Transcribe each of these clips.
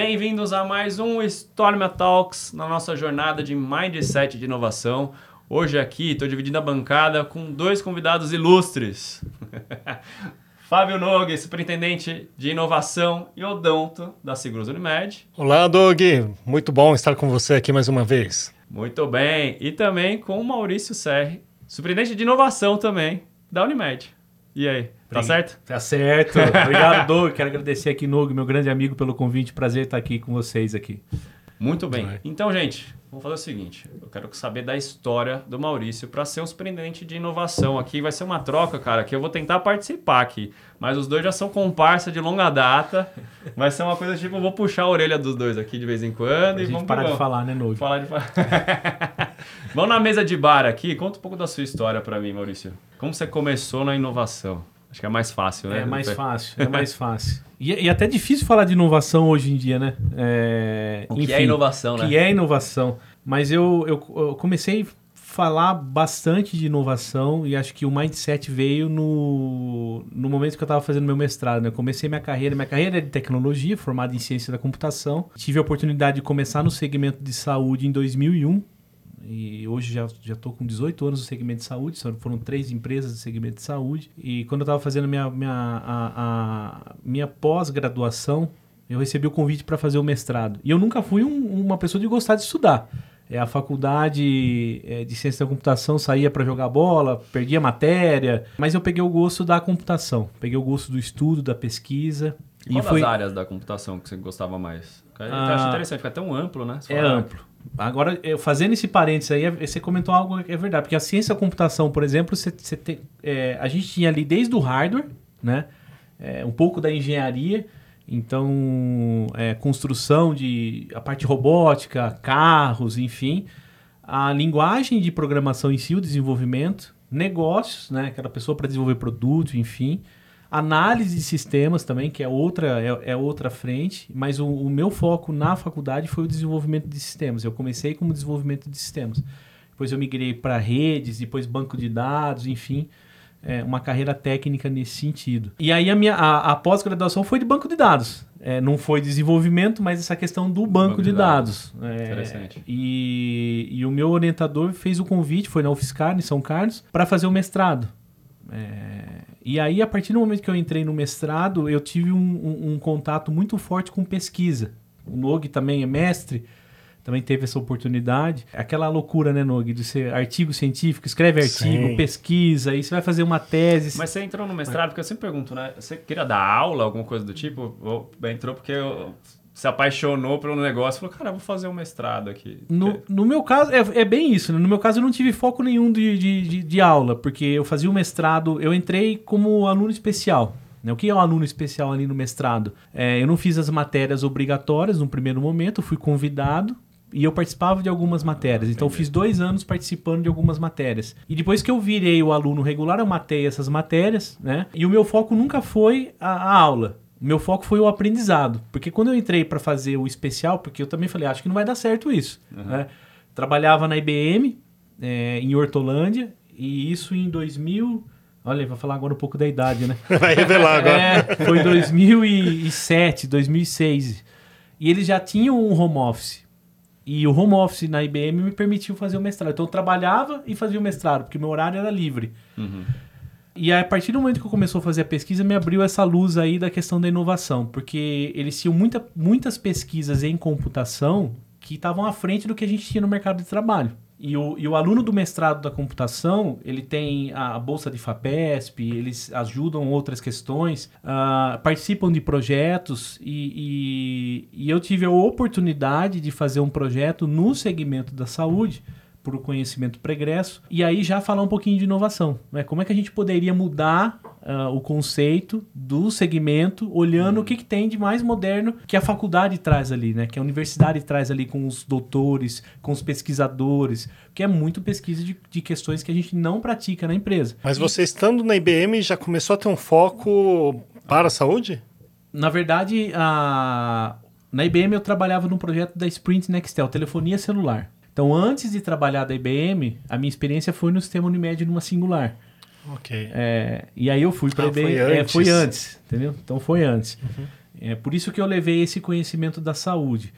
Bem-vindos a mais um Storm Talks na nossa jornada de Mindset de inovação. Hoje aqui estou dividindo a bancada com dois convidados ilustres. Fábio Nogue, superintendente de inovação e odonto da Seguros Unimed. Olá, Doug. Muito bom estar com você aqui mais uma vez. Muito bem. E também com o Maurício Serri, superintendente de inovação também da Unimed. E aí, tá certo? Tá certo. Obrigado, Doug. Quero agradecer aqui, Nogue, meu grande amigo, pelo convite. Prazer estar aqui com vocês aqui. Muito bem. Então, gente, vamos fazer o seguinte. Eu quero saber da história do Maurício para ser um surpreendente de inovação aqui. Vai ser uma troca, cara, que eu vou tentar participar aqui. Mas os dois já são comparsa de longa data. Vai ser uma coisa tipo, eu vou puxar a orelha dos dois aqui de vez em quando. Pra e gente vamos parar de falar, né, Nogue? Falar de Vamos na mesa de bar aqui. Conta um pouco da sua história para mim, Maurício. Como você começou na inovação? Acho que é mais fácil, né? É mais fácil, é mais fácil. E, e até difícil falar de inovação hoje em dia, né? É, O que é inovação, o né? que é inovação. Mas eu, eu, eu comecei a falar bastante de inovação e acho que o mindset veio no, no momento que eu estava fazendo meu mestrado. Né? Eu comecei minha carreira, minha carreira é de tecnologia, formada em ciência da computação. Tive a oportunidade de começar no segmento de saúde em 2001 e hoje já já estou com 18 anos no segmento de saúde, foram três empresas do segmento de saúde. E quando eu estava fazendo minha, minha, a, a- minha pós-graduação, eu recebi o convite para fazer o mestrado. E eu nunca fui um- uma pessoa de gostar de estudar. É, a faculdade é, de ciência da computação saía para jogar bola, perdia matéria, mas eu peguei o gosto da computação, peguei o gosto do estudo, da pesquisa. E qual das áreas da computação que você gostava mais? Eu Ah, acho interessante, fica tão amplo, né? É fala, amplo. Agora, eu- fazendo esse parênteses aí, você comentou algo que é verdade, porque a ciência da computação, por exemplo, você, você tem, é, a gente tinha ali desde o hardware, né? É, um pouco da engenharia, então, é, construção de a parte robótica, carros, enfim, a linguagem de programação em si, o desenvolvimento, negócios, né? Aquela pessoa para desenvolver produto, enfim, análise de sistemas também, que é outra, é, é outra frente, mas o, o meu foco na faculdade foi o desenvolvimento de sistemas. Eu comecei como desenvolvimento de sistemas. Depois eu migrei para redes, depois banco de dados, enfim, é, uma carreira técnica nesse sentido. E aí a minha a, a pós-graduação foi de banco de dados. É, não foi desenvolvimento, mas essa questão do banco, de, dados. É, Interessante. E, e o meu orientador fez o convite, foi na UFSCar, em São Carlos, para fazer o mestrado. É, e aí, a partir do momento que eu entrei no mestrado, eu tive um, um- um contato muito forte com pesquisa. O Nog também é mestre, também teve essa oportunidade. Aquela loucura, né, Nog, de ser artigo científico, escreve artigo, Sim. pesquisa, aí você vai fazer uma tese. Mas você entrou no mestrado, porque eu sempre pergunto, né? Você queria dar aula, alguma coisa do tipo? Ou entrou porque eu- se apaixonou pelo negócio e falou, cara, vou fazer um mestrado aqui. No, no meu caso, é, é bem isso. Né? No meu caso, eu não tive foco nenhum de, de, de, de aula, porque eu fazia o mestrado, eu entrei como aluno especial. né? O que é um aluno especial ali no mestrado? É, eu não fiz as matérias obrigatórias no primeiro momento, fui convidado e eu participava de algumas matérias. Então, eu fiz dois anos participando de algumas matérias. E depois que eu virei o aluno regular, eu matei essas matérias, né? E o meu foco nunca foi a, a aula. Meu foco foi o aprendizado. Porque quando eu entrei para fazer o especial, porque eu também falei, acho que não vai dar certo isso. né? Trabalhava na IBM, é, em Hortolândia, e isso em 2000. Olha, vou falar agora um pouco da idade, né? Vai revelar agora. É, foi 2007, 2006. E eles já tinham um home office. E o home office na IBM me permitiu fazer o mestrado. Então eu trabalhava e fazia o mestrado, porque meu horário era livre. Uhum. E a partir do momento que eu começou a fazer a pesquisa, me abriu essa luz aí da questão da inovação, porque eles tinham muita, muitas pesquisas em computação que estavam à frente do que a gente tinha no mercado de trabalho. E o, e o aluno do mestrado da computação, ele tem a, a bolsa de FAPESP, eles ajudam outras questões, ah, participam de projetos e, e, e eu tive a oportunidade de fazer um projeto no segmento da saúde, por o conhecimento pregresso, e aí já falar um pouquinho de inovação. Né? Como é que a gente poderia mudar ah, o conceito do segmento, olhando o que, que tem de mais moderno que a faculdade traz ali, né? que a universidade traz ali com os doutores, com os pesquisadores, que é muito pesquisa de, de questões que a gente não pratica na empresa. Mas você estando na IBM já começou a ter um foco para a saúde? Na verdade, a... na IBM eu trabalhava num projeto da Sprint Nextel, telefonia celular. Então, antes de trabalhar da IBM, a minha experiência foi no sistema Unimed numa singular. Ok. É, e aí eu fui para Ah, IBM. foi é, antes. foi antes, entendeu? Então foi antes. É por isso que eu levei esse conhecimento da saúde.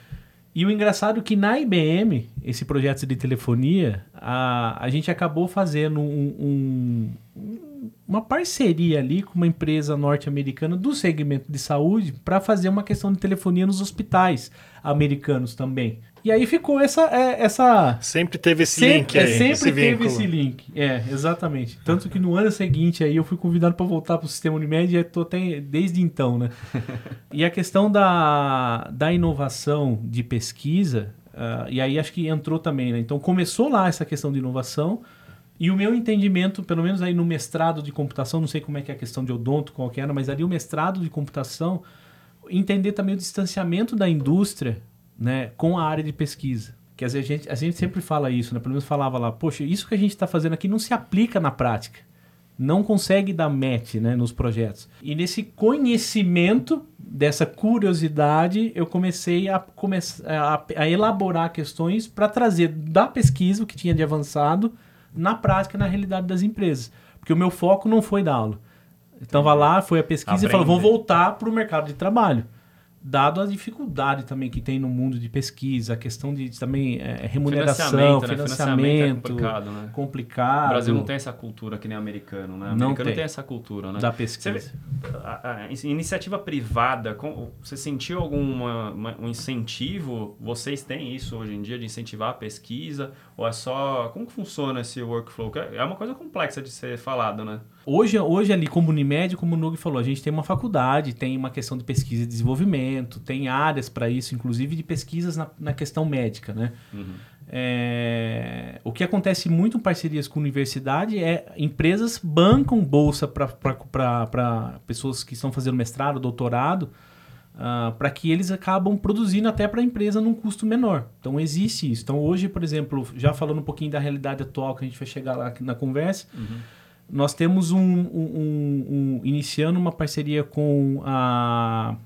E o engraçado é que na IBM, esse projeto de telefonia, a, a gente acabou fazendo um, um, uma parceria ali com uma empresa norte-americana do segmento de saúde para fazer uma questão de telefonia nos hospitais americanos também. E aí ficou essa. É, essa sempre teve esse sempre, link aí. É, sempre esse teve vínculo. esse link. É, exatamente. Tanto que no ano seguinte aí eu fui convidado para voltar para o sistema Unimed e estou até desde então, né? e a questão da, da inovação de pesquisa, uh, e aí acho que entrou também, né? Então começou lá essa questão de inovação. E o meu entendimento, pelo menos aí no mestrado de computação, não sei como é que é a questão de odonto, qual que era, mas ali o mestrado de computação, entender também o distanciamento da indústria né, com a área de pesquisa. Que a gente, a gente sempre fala isso, né? Pelo menos falava lá, poxa, isso que a gente está fazendo aqui não se aplica na prática. Não consegue dar match né, nos projetos. E nesse conhecimento, dessa curiosidade, eu comecei a, come a, a elaborar questões para trazer da pesquisa o que tinha de avançado na prática, na realidade das empresas. Porque o meu foco não foi dar aula. Então, vai lá, foi a pesquisa Aprende. e falou, vamos voltar para o mercado de trabalho dado a dificuldade também que tem no mundo de pesquisa, a questão de também é, remuneração, financiamento, né? financiamento, é complicado, né? complicado. O Brasil não tem essa cultura que nem americano, né? O não americano tem. tem essa cultura, né? Da pesquisa. Você, a, a, iniciativa privada, com, você sentiu algum um incentivo? Vocês têm isso hoje em dia de incentivar a pesquisa? Ou é só... Como que funciona esse workflow? É uma coisa complexa de ser falado, né? Hoje, hoje ali, como Unimed, como o Nug falou, a gente tem uma faculdade, tem uma questão de pesquisa e desenvolvimento, tem áreas para isso, inclusive de pesquisas na, na questão médica, né? Uhum. É, o que acontece muito em parcerias com universidade é empresas bancam bolsa para pessoas que estão fazendo mestrado, doutorado, uh, ah, para que eles acabam produzindo até para a empresa num custo menor. Então existe isso. Então hoje, por exemplo, já falando um pouquinho da realidade atual, que a gente vai chegar lá na conversa, uhum nós temos um, um, um, iniciando uma parceria com a,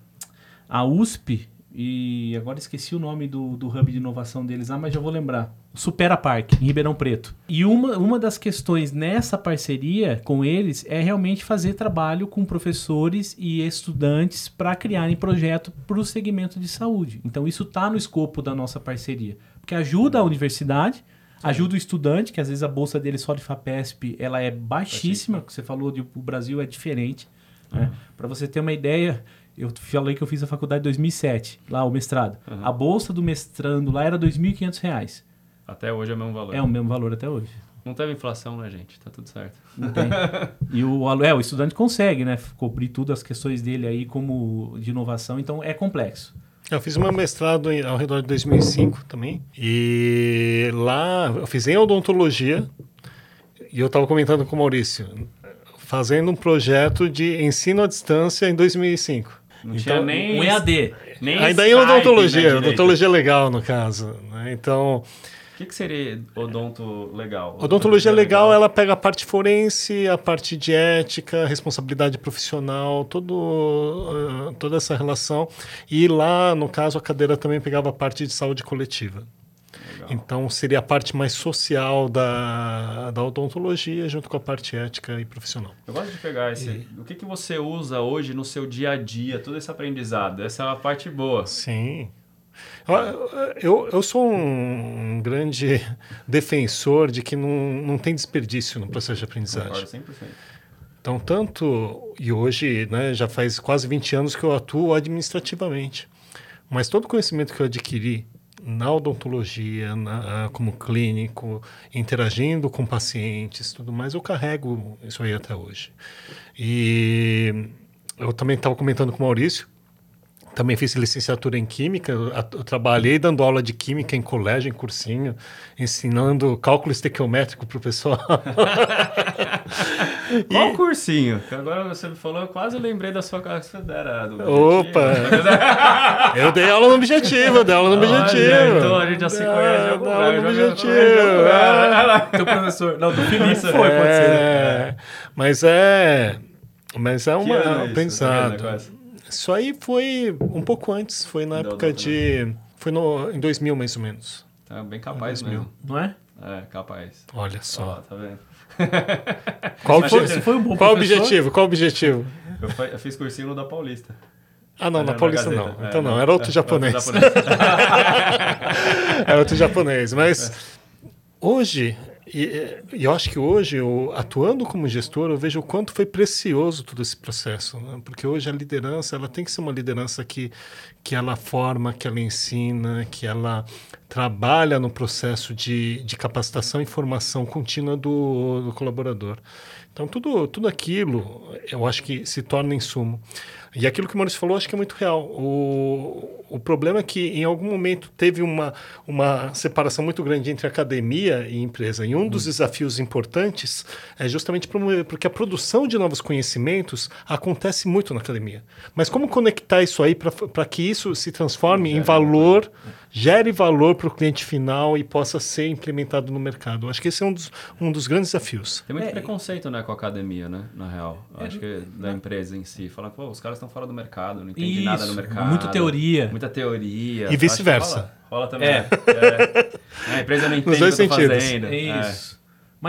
a USP e agora esqueci o nome do, do hub de inovação deles, ah, mas já vou lembrar. Supera Park, em Ribeirão Preto. E uma, uma das questões nessa parceria com eles é realmente fazer trabalho com professores e estudantes para criarem projeto para o segmento de saúde. Então isso está no escopo da nossa parceria, porque ajuda a universidade Ajuda o estudante, que às vezes a bolsa dele só de FAPESP ela é baixíssima, que você falou de o Brasil é diferente. Uhum. Né? Para você ter uma ideia, eu falei que eu fiz a faculdade em 2007, lá o mestrado. Uhum. A bolsa do mestrando lá era R$ 2.500. Até hoje é o mesmo valor. É o mesmo valor até hoje. Não teve inflação, né, gente? Tá tudo certo. Não tem. e o, é, o estudante consegue, né? Cobrir tudo as questões dele aí como de inovação, então é complexo. Eu fiz meu mestrado em, ao redor de 2005 também. E lá eu fiz em odontologia. E eu estava comentando com o Maurício, fazendo um projeto de ensino à distância em 2005. Não então, tinha nem um EAD, nem ainda em odontologia, né, odontologia legal no caso. Né? Então, o que, que seria odonto legal? Odontologia legal, ela pega a parte forense, a parte de ética, responsabilidade profissional, todo, uh, toda essa relação. E lá, no caso, a cadeira também pegava a parte de saúde coletiva. Legal. Então, seria a parte mais social da, da odontologia, junto com a parte ética e profissional. Eu gosto de pegar esse. E... O que, que você usa hoje no seu dia a dia, todo esse aprendizado? Essa é a parte boa. Sim. Eu, eu sou um grande defensor de que não, não tem desperdício no processo de aprendizagem. Concordo 100%. Então, tanto, e hoje né, já faz quase 20 anos que eu atuo administrativamente, mas todo o conhecimento que eu adquiri na odontologia, na, como clínico, interagindo com pacientes, tudo mais, eu carrego isso aí até hoje. E eu também estava comentando com o Maurício, também fiz licenciatura em Química, eu, trabalhei dando aula de Química em colégio, em cursinho, ensinando cálculo estequiométrico para o pessoal. Qual e... cursinho? Agora você me falou, eu quase lembrei da sua do Opa! eu dei aula no objetivo, eu dei aula no objetivo. então a gente já se conhece. Eu dei aula no objetivo. É. Professor, não, do Felipe foi, é, pode ser. É. Mas é, mas é uma, um aprendizado. Isso aí foi um pouco antes, foi na época de. Foi no, em 2000 mais ou menos. Tá bem capaz mesmo. Não é? É, capaz. Olha só. Oh, tá vendo? Qual, foi, foi um bom qual objetivo? Qual objetivo? Eu, eu, fiz cursinho no da Paulista. Ah, não, na Paulista não. É, então não, era outro. Outro japonês. era outro japonês. Mas hoje e, eu acho que hoje, eu, atuando como gestor, eu vejo o quanto foi precioso todo esse processo, né? porque hoje a liderança ela tem que ser uma liderança que, que ela forma, que ela ensina, que ela trabalha no processo de, de capacitação e formação contínua do, do colaborador. Então, tudo, tudo aquilo eu acho que se torna insumo. E aquilo que o Maurício falou, acho que é muito real. O, o problema é que, em algum momento, teve uma, uma separação muito grande entre academia e empresa. E um dos desafios importantes é justamente porque a produção de novos conhecimentos acontece muito na academia. Mas como conectar isso aí para que isso se transforme em valor, gere valor para o cliente final e possa ser implementado no mercado? Acho que esse é um dos, um dos grandes desafios. Tem muito é, preconceito né, com a academia, né, na real. É, acho que da empresa em si. Fala, pô, os caras estão fora do mercado, não entendi Isso, nada no mercado. Muita teoria. Muita teoria. E vice-versa. Rola, rola, também. É. é. A empresa não entende o que sentidos. fazendo. Isso.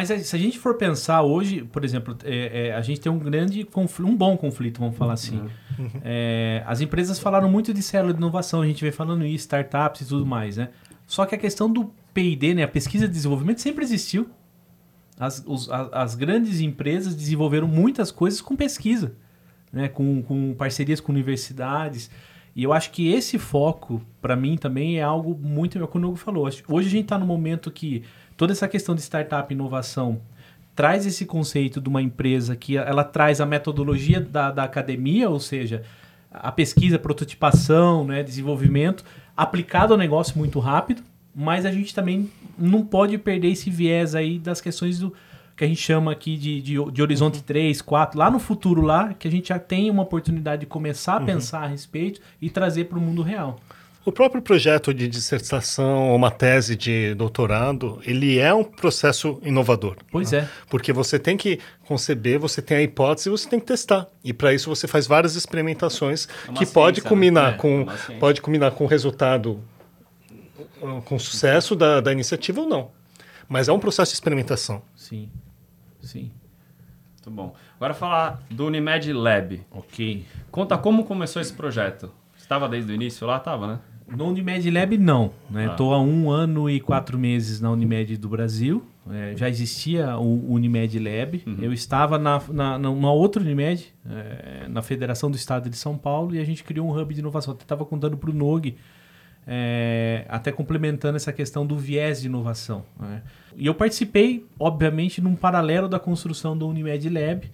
É. Mas se a gente for pensar hoje, por exemplo, é, é, a gente tem um grande conflito, um bom conflito, vamos falar assim. Uhum. É, as empresas falaram muito de célula de inovação, a gente vem falando isso, startups e tudo mais, né? Só que a questão do P&D, né, a pesquisa de desenvolvimento sempre existiu. As, os, as, as grandes empresas desenvolveram muitas coisas com pesquisa né, com, com parcerias com universidades. E eu acho que esse foco, para mim, também é algo muito. Como o Hugo falou, hoje a gente está no momento que toda essa questão de startup inovação traz esse conceito de uma empresa que ela traz a metodologia da, da academia, ou seja, a pesquisa, prototipação, né, desenvolvimento, aplicado ao negócio muito rápido, mas a gente também não pode perder esse viés aí das questões do, que a gente chama aqui de, de, de horizonte uhum. 3, 4, lá no futuro lá, que a gente já tem uma oportunidade de começar a uhum. pensar a respeito e trazer para o mundo real. O próprio projeto de dissertação ou uma tese de doutorado, ele é um processo inovador. Pois né? é. Porque você tem que conceber, você tem a hipótese e você tem que testar. E para isso você faz várias experimentações é que ciência, pode combinar né? com é pode combinar com o resultado com sucesso da, da iniciativa ou não. Mas é um processo de experimentação. Sim. Sim. Muito bom. Agora falar do Unimed Lab. Ok. Conta como começou esse projeto. Estava desde o início lá? Estava, né? No Unimed Lab, não. Estou né? ah. há um ano e quatro meses na Unimed do Brasil. É, já existia o Unimed Lab. Uhum. Eu estava na, na, numa outra Unimed, é, na Federação do Estado de São Paulo, e a gente criou um hub de inovação. Eu estava contando para o Nog é, até complementando essa questão do viés de inovação. Né? E eu participei, obviamente, num paralelo da construção do Unimed Lab,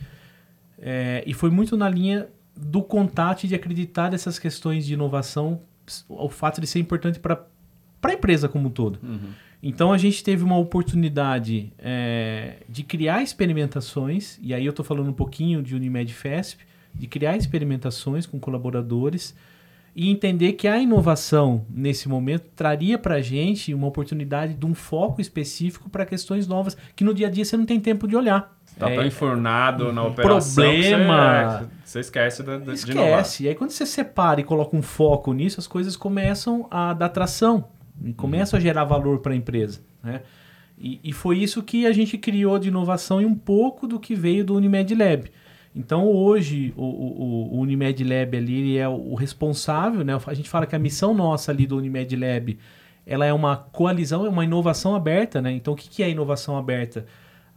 é, e foi muito na linha do contato e de acreditar nessas questões de inovação, o fato de ser importante para a empresa como um todo. Uhum. Então a gente teve uma oportunidade é, de criar experimentações, e aí eu estou falando um pouquinho de Unimed FESP, de criar experimentações com colaboradores e entender que a inovação, nesse momento, traria para a gente uma oportunidade de um foco específico para questões novas que no dia a dia você não tem tempo de olhar. Está é, tão enfurnado na operação problema, você, você, esquece de, de Esquece. E aí quando você separa e coloca um foco nisso, as coisas começam a dar tração e começam uhum. a gerar valor para a empresa. Né? E, e foi isso que a gente criou de inovação e um pouco do que veio do Unimed Lab. Então hoje o, o, o Unimed Lab ali é o responsável, né? A gente fala que a missão nossa ali do Unimed Lab ela é uma coalizão, é uma inovação aberta, né? Então o que, que é inovação aberta?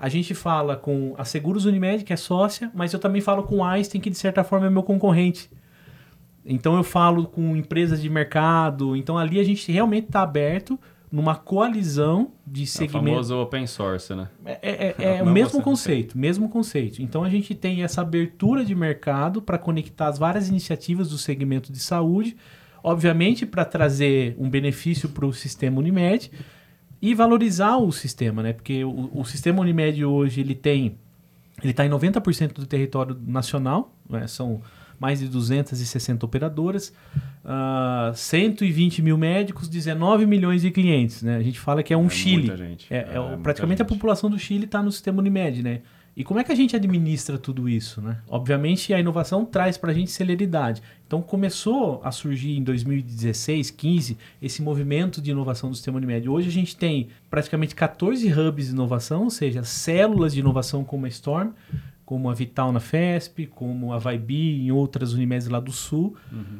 A gente fala com a Seguros Unimed, que é sócia, mas eu também falo com a Einstein, que de certa forma é meu concorrente. Então eu falo com empresas de mercado. Então ali a gente realmente está aberto numa coalizão de segmentos. É o famoso open source, né? É, é, é, é o mesmo conceito, mesmo conceito. Então a gente tem essa abertura de mercado para conectar as várias iniciativas do segmento de saúde, obviamente para trazer um benefício para o sistema Unimed e valorizar o sistema, né? Porque o, o sistema Unimed hoje ele tem, ele está em 90% do território nacional, né? são mais de 260 operadoras, uh, ah, 120 mil médicos, 19 milhões de clientes. Né? A gente fala que é um é Chile. É, é, é, praticamente a população do Chile está no sistema Unimed. Né? E como é que a gente administra tudo isso? Né? Obviamente, a inovação traz para a gente celeridade. Então, começou a surgir em 2016, 15, esse movimento de inovação do sistema Unimed. Hoje, a gente tem praticamente 14 hubs de inovação, ou seja, células de inovação como a Storm, como a Vital na FESP, como a Vibe em outras Unimedes lá do Sul, uhum.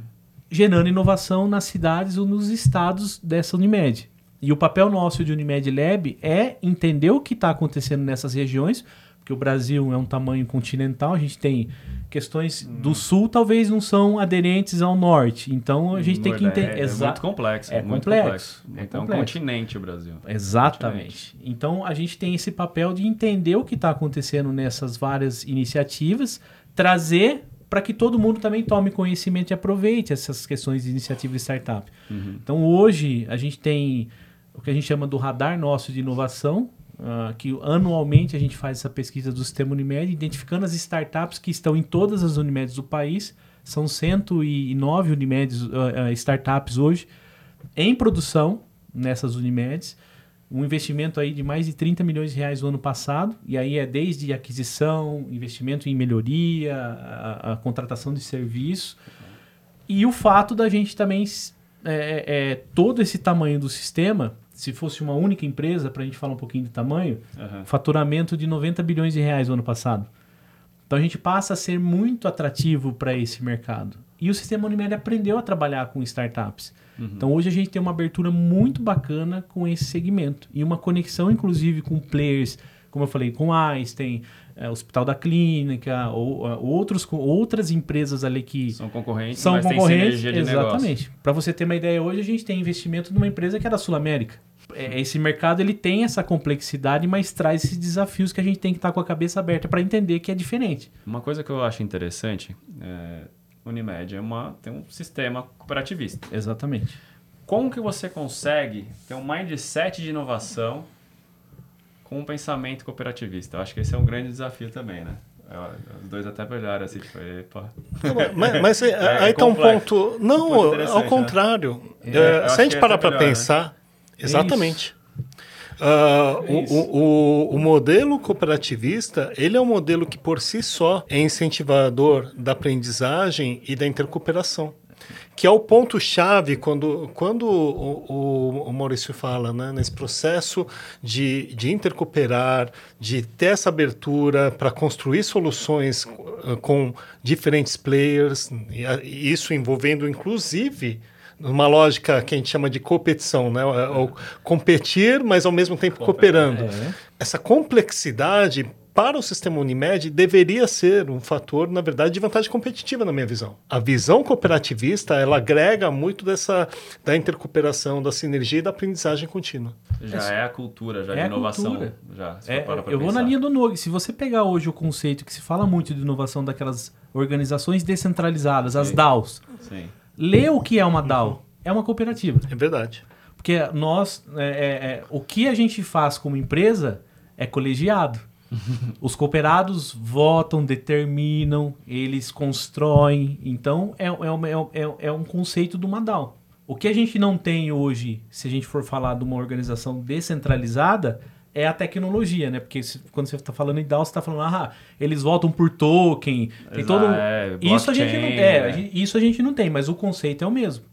gerando inovação nas cidades ou nos estados dessa Unimed. E o papel nosso de Unimed Lab é entender o que está acontecendo nessas regiões, porque o Brasil é um tamanho continental, a gente tem questões hum. do sul talvez não são aderentes ao norte. Então a gente tem que entender. É, é muito complexo. É muito complexo. complexo. É então, complexo. um continente o Brasil. Exatamente. Continente. Então a gente tem esse papel de entender o que está acontecendo nessas várias iniciativas, trazer para que todo mundo também tome conhecimento e aproveite essas questões de iniciativa de startup. Uhum. Então hoje a gente tem o que a gente chama do radar nosso de inovação, Uh, que anualmente a gente faz essa pesquisa do sistema Unimed, identificando as startups que estão em todas as Unimedes do país. São 109 Unimedes, uh, uh, startups hoje em produção nessas Unimedes. Um investimento aí de mais de 30 milhões de reais no ano passado. E aí é desde aquisição, investimento em melhoria, a, a contratação de serviço. E o fato da gente também, é, é, todo esse tamanho do sistema, se fosse uma única empresa, para a gente falar um pouquinho de tamanho, uhum. faturamento de 90 bilhões de reais no ano passado. Então a gente passa a ser muito atrativo para esse mercado. E o sistema Unimed aprendeu a trabalhar com startups. Uhum. Então hoje a gente tem uma abertura muito bacana com esse segmento. E uma conexão, inclusive, com players, como eu falei, com Einstein, é, Hospital da Clínica, ou, uh, outros, outras empresas ali que são concorrentes, são concorrentes, exatamente. Para você ter uma ideia, hoje a gente tem investimento numa empresa que é da Sul América. É, esse mercado ele tem essa complexidade, mas traz esses desafios que a gente tem que estar com a cabeça aberta para entender que é diferente. Uma coisa que eu acho interessante, é, Unimed é uma, tem um sistema cooperativista. Exatamente. Como que você consegue ter um mindset de inovação com um pensamento cooperativista. Eu acho que esse é um grande desafio também, né? Os dois até olharam assim, tipo, epa. Mas, mas é, é, aí está um ponto. Não, um ao né? contrário. Né? É, se a gente parar para né? pensar, né? exatamente. Uh, o, o, o, modelo cooperativista ele é um modelo que por si só é incentivador da aprendizagem e da intercooperação que é o ponto-chave quando, quando o, o, o, Maurício fala né, nesse processo de, de intercooperar, de ter essa abertura para construir soluções uh, com diferentes players, e, isso envolvendo inclusive uma lógica que a gente chama de competição, né? É. competir, mas ao mesmo tempo cooperando. É. Essa complexidade para o sistema Unimed deveria ser um fator, na verdade, de vantagem competitiva, na minha visão. A visão cooperativista, ela agrega muito dessa da intercooperação, da sinergia e da aprendizagem contínua. Já é, a cultura, já é de inovação. Já, é, eu pensar. vou na linha do Nog. Se você pegar hoje o conceito que se fala muito de inovação daquelas organizações descentralizadas, Sim. as DAOs, Sim. lê o que é uma DAO. É uma cooperativa. É verdade. Porque nós, é, é, é o que a gente faz como empresa é colegiado. Os cooperados votam, determinam, eles constroem. Então, é, é, é, é, é um conceito do Madal. O que a gente não tem hoje, se a gente for falar de uma organização descentralizada, é a tecnologia, né? Porque se, quando você está falando em DAO, você está falando, ah, eles votam por token, tem todo... É, isso a gente não é, né? isso a gente não tem, mas o conceito é o mesmo.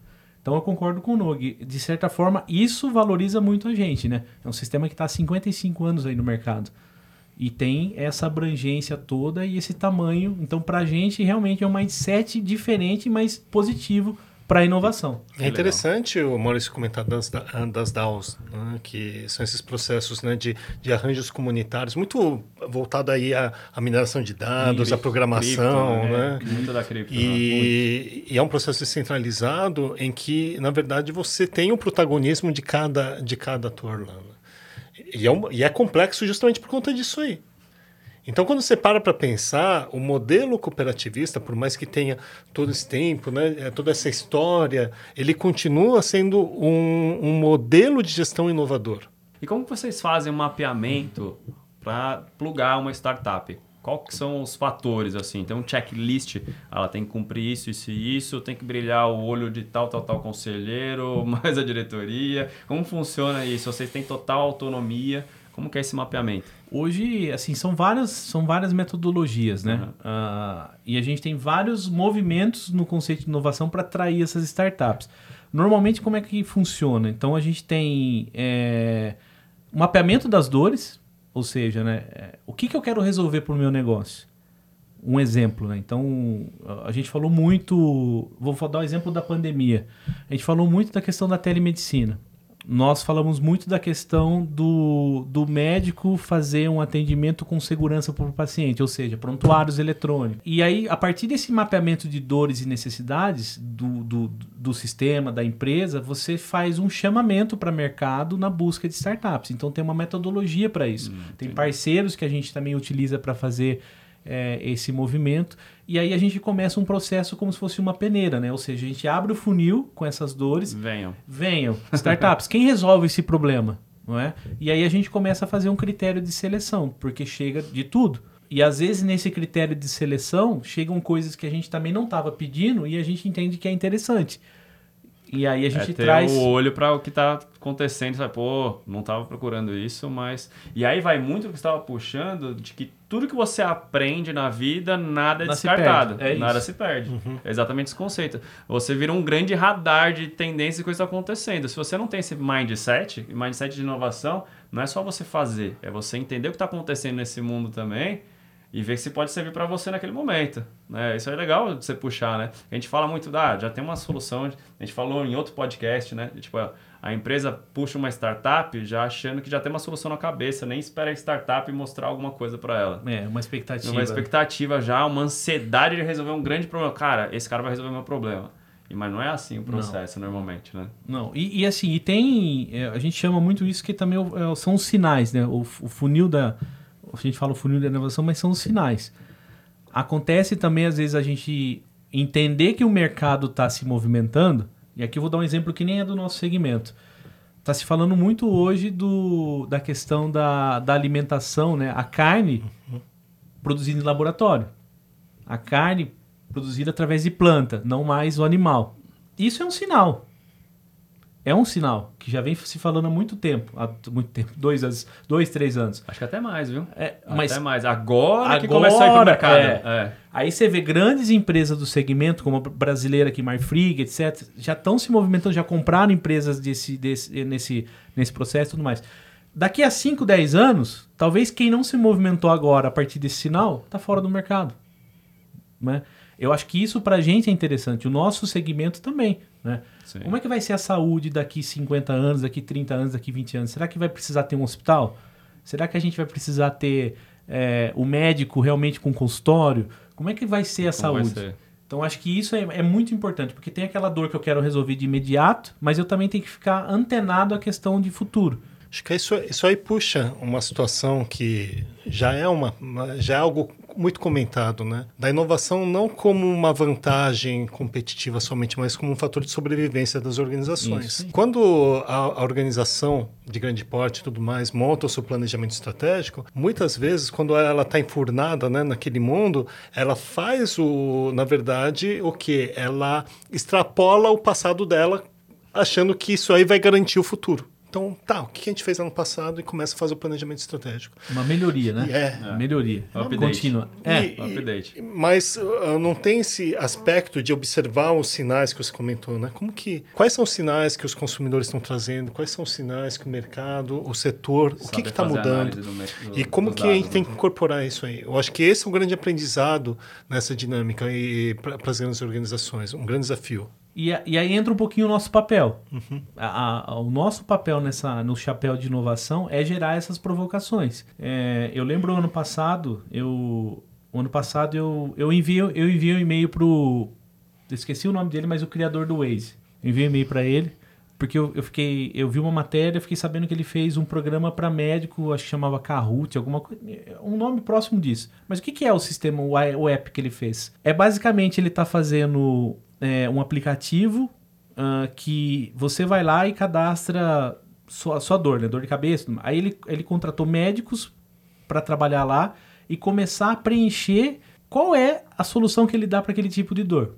Então eu concordo com o Nog. De certa forma, isso valoriza muito a gente, né? É um sistema que está há 55 anos aí no mercado e tem essa abrangência toda e esse tamanho. Então, para a gente, realmente é um mindset diferente, mas positivo para a inovação. É interessante o Maurício comentar das, das DAOs, né, que são esses processos né, de, de arranjos comunitários, muito voltado aí à, à mineração de dados, à programação. Cripto, né? né? Muito da cripto. E, e, é um processo descentralizado em que, na verdade, você tem o protagonismo de cada, de cada ator lá. E é, um, e é complexo justamente por conta disso aí. Então, quando você para para pensar, o modelo cooperativista, por mais que tenha todo esse tempo, né, é, toda essa história, ele continua sendo um, um modelo de gestão inovador. E como vocês fazem um mapeamento para plugar uma startup? Quais são os fatores, assim? Tem um checklist, ela tem que cumprir isso, isso e isso, tem que brilhar o olho de tal, tal, tal conselheiro, mais a diretoria. Como funciona isso? Vocês têm total autonomia? Como que é esse mapeamento? Hoje, assim, são várias, são várias metodologias, né? Uhum. Uh, e a gente tem vários movimentos no conceito de inovação para atrair essas startups. Normalmente, como é que funciona? Então, a gente tem é, o mapeamento das dores, ou seja, né, é, o que, que eu quero resolver para o meu negócio? um exemplo. Né? Então, a gente falou muito. Vou dar o um exemplo da pandemia. A gente falou muito da questão da telemedicina nós falamos muito da questão do, do médico fazer um atendimento com segurança para o paciente, ou seja, prontuários eletrônicos. E aí, a partir desse mapeamento de dores e necessidades do, do, do sistema, da empresa, você faz um chamamento para mercado na busca de startups. Então, tem uma metodologia para isso. Hum, tem parceiros que a gente também utiliza para fazer é, esse movimento. E aí a gente começa um processo como se fosse uma peneira, né? Ou seja, a gente abre o funil com essas dores. Venham. Venham. Startups, quem resolve esse problema? Não é? E aí a gente começa a fazer um critério de seleção, porque chega de tudo. E às vezes nesse critério de seleção chegam coisas que a gente também não estava pedindo e a gente entende que é interessante. E aí a gente é ter traz. o olho para o que está acontecendo. Vai, pô, não estava procurando isso, mas. E aí vai muito o que você estava puxando de que tudo que você aprende na vida, nada é nada descartado. Se é nada isso. se perde. Uhum. É exatamente esse conceito. Você vira um grande radar de tendências e coisas acontecendo. Se você não tem esse mindset, mindset de inovação, não é só você fazer, é você entender o que está acontecendo nesse mundo também e ver se pode servir para você naquele momento. Né? Isso é legal de você puxar, né? A gente fala muito da, ah, já tem uma solução, a gente falou em outro podcast, né? Tipo, a empresa puxa uma startup já achando que já tem uma solução na cabeça, nem espera a startup mostrar alguma coisa para ela. É, uma expectativa. Uma expectativa já, uma ansiedade de resolver um grande problema. Cara, esse cara vai resolver meu problema. Mas não é assim o processo não. normalmente, né? Não, e, e, assim, e tem. É, a gente chama muito isso que também é, são os sinais, né? O, o funil da a gente fala o funil de inovação, mas são os sinais. Acontece também, às vezes, a gente entender que o mercado está se movimentando, e aqui eu vou dar um exemplo que nem é do nosso segmento. Está se falando muito hoje do, da questão da, da alimentação, né? A carne produzida em laboratório. A carne produzida através de planta, não mais o animal. Isso é um sinal é um sinal que já vem se falando há muito tempo, há muito tempo, dois, dois três anos. Acho que até mais, viu? É, até mais. Agora, agora que começou a ir pro mercado. É. É. Aí você vê grandes empresas do segmento, como a brasileira aqui, Marfrig, etc., já estão se movimentando, já compraram empresas desse, desse, nesse, nesse processo e tudo mais. Daqui a 5, 10 anos, talvez quem não se movimentou agora a partir desse sinal, está fora do mercado. Né? Eu acho que isso para a gente é interessante. O nosso segmento também. Né? Como é que vai ser a saúde daqui 50 anos, daqui 30 anos, daqui 20 anos? Será que vai precisar ter um hospital? Será que a gente vai precisar ter é, o médico realmente com consultório? Como é que vai ser a Como saúde? Então acho que isso é, é, muito importante, porque tem aquela dor que eu quero resolver de imediato, mas eu também tenho que ficar antenado à questão de futuro. Acho que isso, isso aí puxa uma situação que já é, uma, já é algo muito comentado, né? Da inovação não como uma vantagem competitiva somente, mas como um fator de sobrevivência das organizações. Isso. Quando a, a, organização de grande porte e tudo mais monta o seu planejamento estratégico, muitas vezes, quando ela está enfurnada né, naquele mundo, ela faz, o, na verdade, o que? Ela extrapola o passado dela achando que isso aí vai garantir o futuro. Então, tá, o que a gente fez ano passado e começa a fazer o planejamento estratégico. Uma melhoria, né? É. é. Melhoria. Update. Contínua. É. E, update. Mas uh, não tem esse aspecto de observar os sinais que você comentou, né? Como que... Quais são os sinais que os consumidores estão trazendo? Quais são os sinais que o mercado, o setor, Sabe o que está mudando? Do, do, e como que dados, a gente tem que né? incorporar isso aí? Eu acho que esse é um grande aprendizado nessa dinâmica e para as grandes organizações, um grande desafio. E, e aí entra um pouquinho o nosso papel. Uhum. A, a, o nosso papel nessa, no chapéu de inovação é gerar essas provocações. É, eu lembro ano passado, eu ano passado eu, eu enviei eu enviei um e-mail pro esqueci o nome dele, mas o criador do Waze. Eu enviei um e-mail para ele porque eu, eu fiquei eu vi uma matéria, fiquei sabendo que ele fez um programa para médico, acho que chamava Kahoot, alguma coisa, um nome próximo disso. Mas o que, que é o sistema, o, o app que ele fez? É basicamente ele está fazendo é, um aplicativo uh, que você vai lá e cadastra sua, sua dor, né? Dor de cabeça. Aí ele, ele contratou médicos para trabalhar lá e começar a preencher qual é a solução que ele dá para aquele tipo de dor.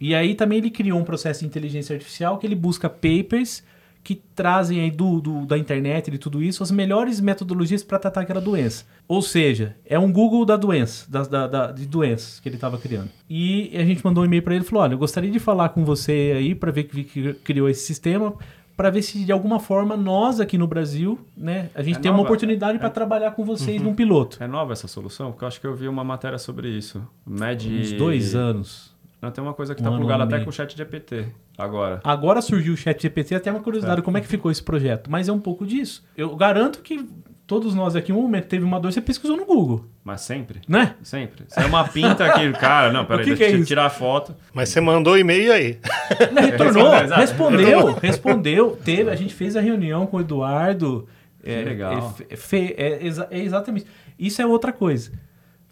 E aí também ele criou um processo de inteligência artificial que ele busca papers que trazem aí do, do, da internet e de tudo isso as melhores metodologias para tratar aquela doença. Ou seja, é um Google da doença, da, da, da de doenças que ele estava criando. E a gente mandou um e-mail para ele e falou: olha, eu gostaria de falar com você aí para ver que, que criou esse sistema para ver se de alguma forma nós aqui no Brasil, né, a gente é tem nova, uma oportunidade é, para trabalhar com vocês uhum. num piloto. É nova essa solução? Porque eu acho que eu vi uma matéria sobre isso. Mede... Uns dois anos. Não, tem uma coisa que está um plugada até com o chat GPT agora. Agora surgiu o chat GPT, até uma curiosidade, é. como é que ficou esse projeto? Mas é um pouco disso. Eu garanto que todos nós aqui, um momento teve uma dor, você pesquisou no Google. Mas sempre. Né? Sempre. Você é uma pinta aqui, cara, não, peraí, deixa eu é tirar a foto. Mas você mandou e-mail aí. Retornou, respondeu, respondeu. Teve, a gente fez a reunião com o Eduardo. Que é, legal. É, é, é, exatamente. Isso é outra coisa.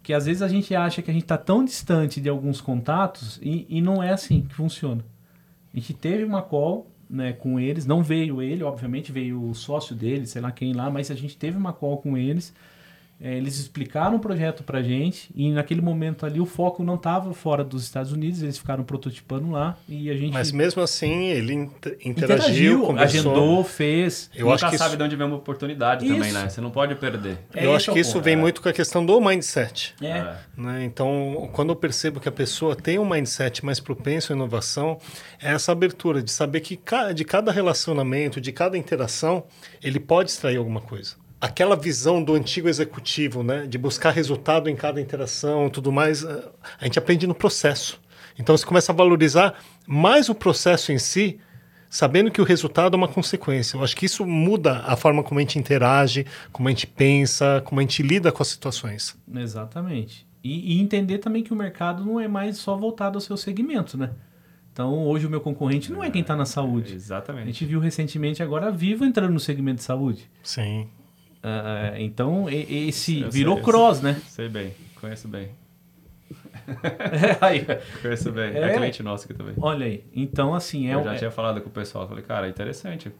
Que às vezes a gente acha que a gente está tão distante de alguns contatos e, e não é assim que funciona. A gente teve uma call né, com eles. Não veio ele, obviamente, veio o sócio dele, sei lá quem lá, mas a gente teve uma call com eles. É, eles explicaram o projeto pra gente e naquele momento ali o foco não estava fora dos Estados Unidos, eles ficaram prototipando lá e a gente... Mas mesmo assim ele inter interagiu, interagiu agendou, fez... Eu Nunca acho que sabe isso... de onde vem uma oportunidade isso. também, né? Você não pode perder. É eu acho que isso vem é. muito com a questão do mindset. É. Né? Então, quando eu percebo que a pessoa tem um mindset mais propenso à inovação, é essa abertura de saber que de cada relacionamento, de cada interação, ele pode extrair alguma coisa aquela visão do antigo executivo, né, de buscar resultado em cada interação, tudo mais, eh, a gente aprende no processo. Então você começa a valorizar mais o processo em si, sabendo que o resultado é uma consequência. Eu acho que isso muda a forma como a gente interage, como a gente pensa, como a gente lida com as situações. Exatamente. E, e entender também que o mercado não é mais só voltado ao seu segmento, né? Então, hoje o meu concorrente não é quem está na saúde. exatamente. A gente viu recentemente agora a Vivo entrando no segmento de saúde. Sim. Uh, então, esse eu virou sei, cross, sei, né? Sei bem, conheço bem. É, aí. Conheço bem. É, é cliente nosso aqui também. Olha aí. Então, assim... É, eu já é... tinha falado com o pessoal. Falei, cara, é interessante.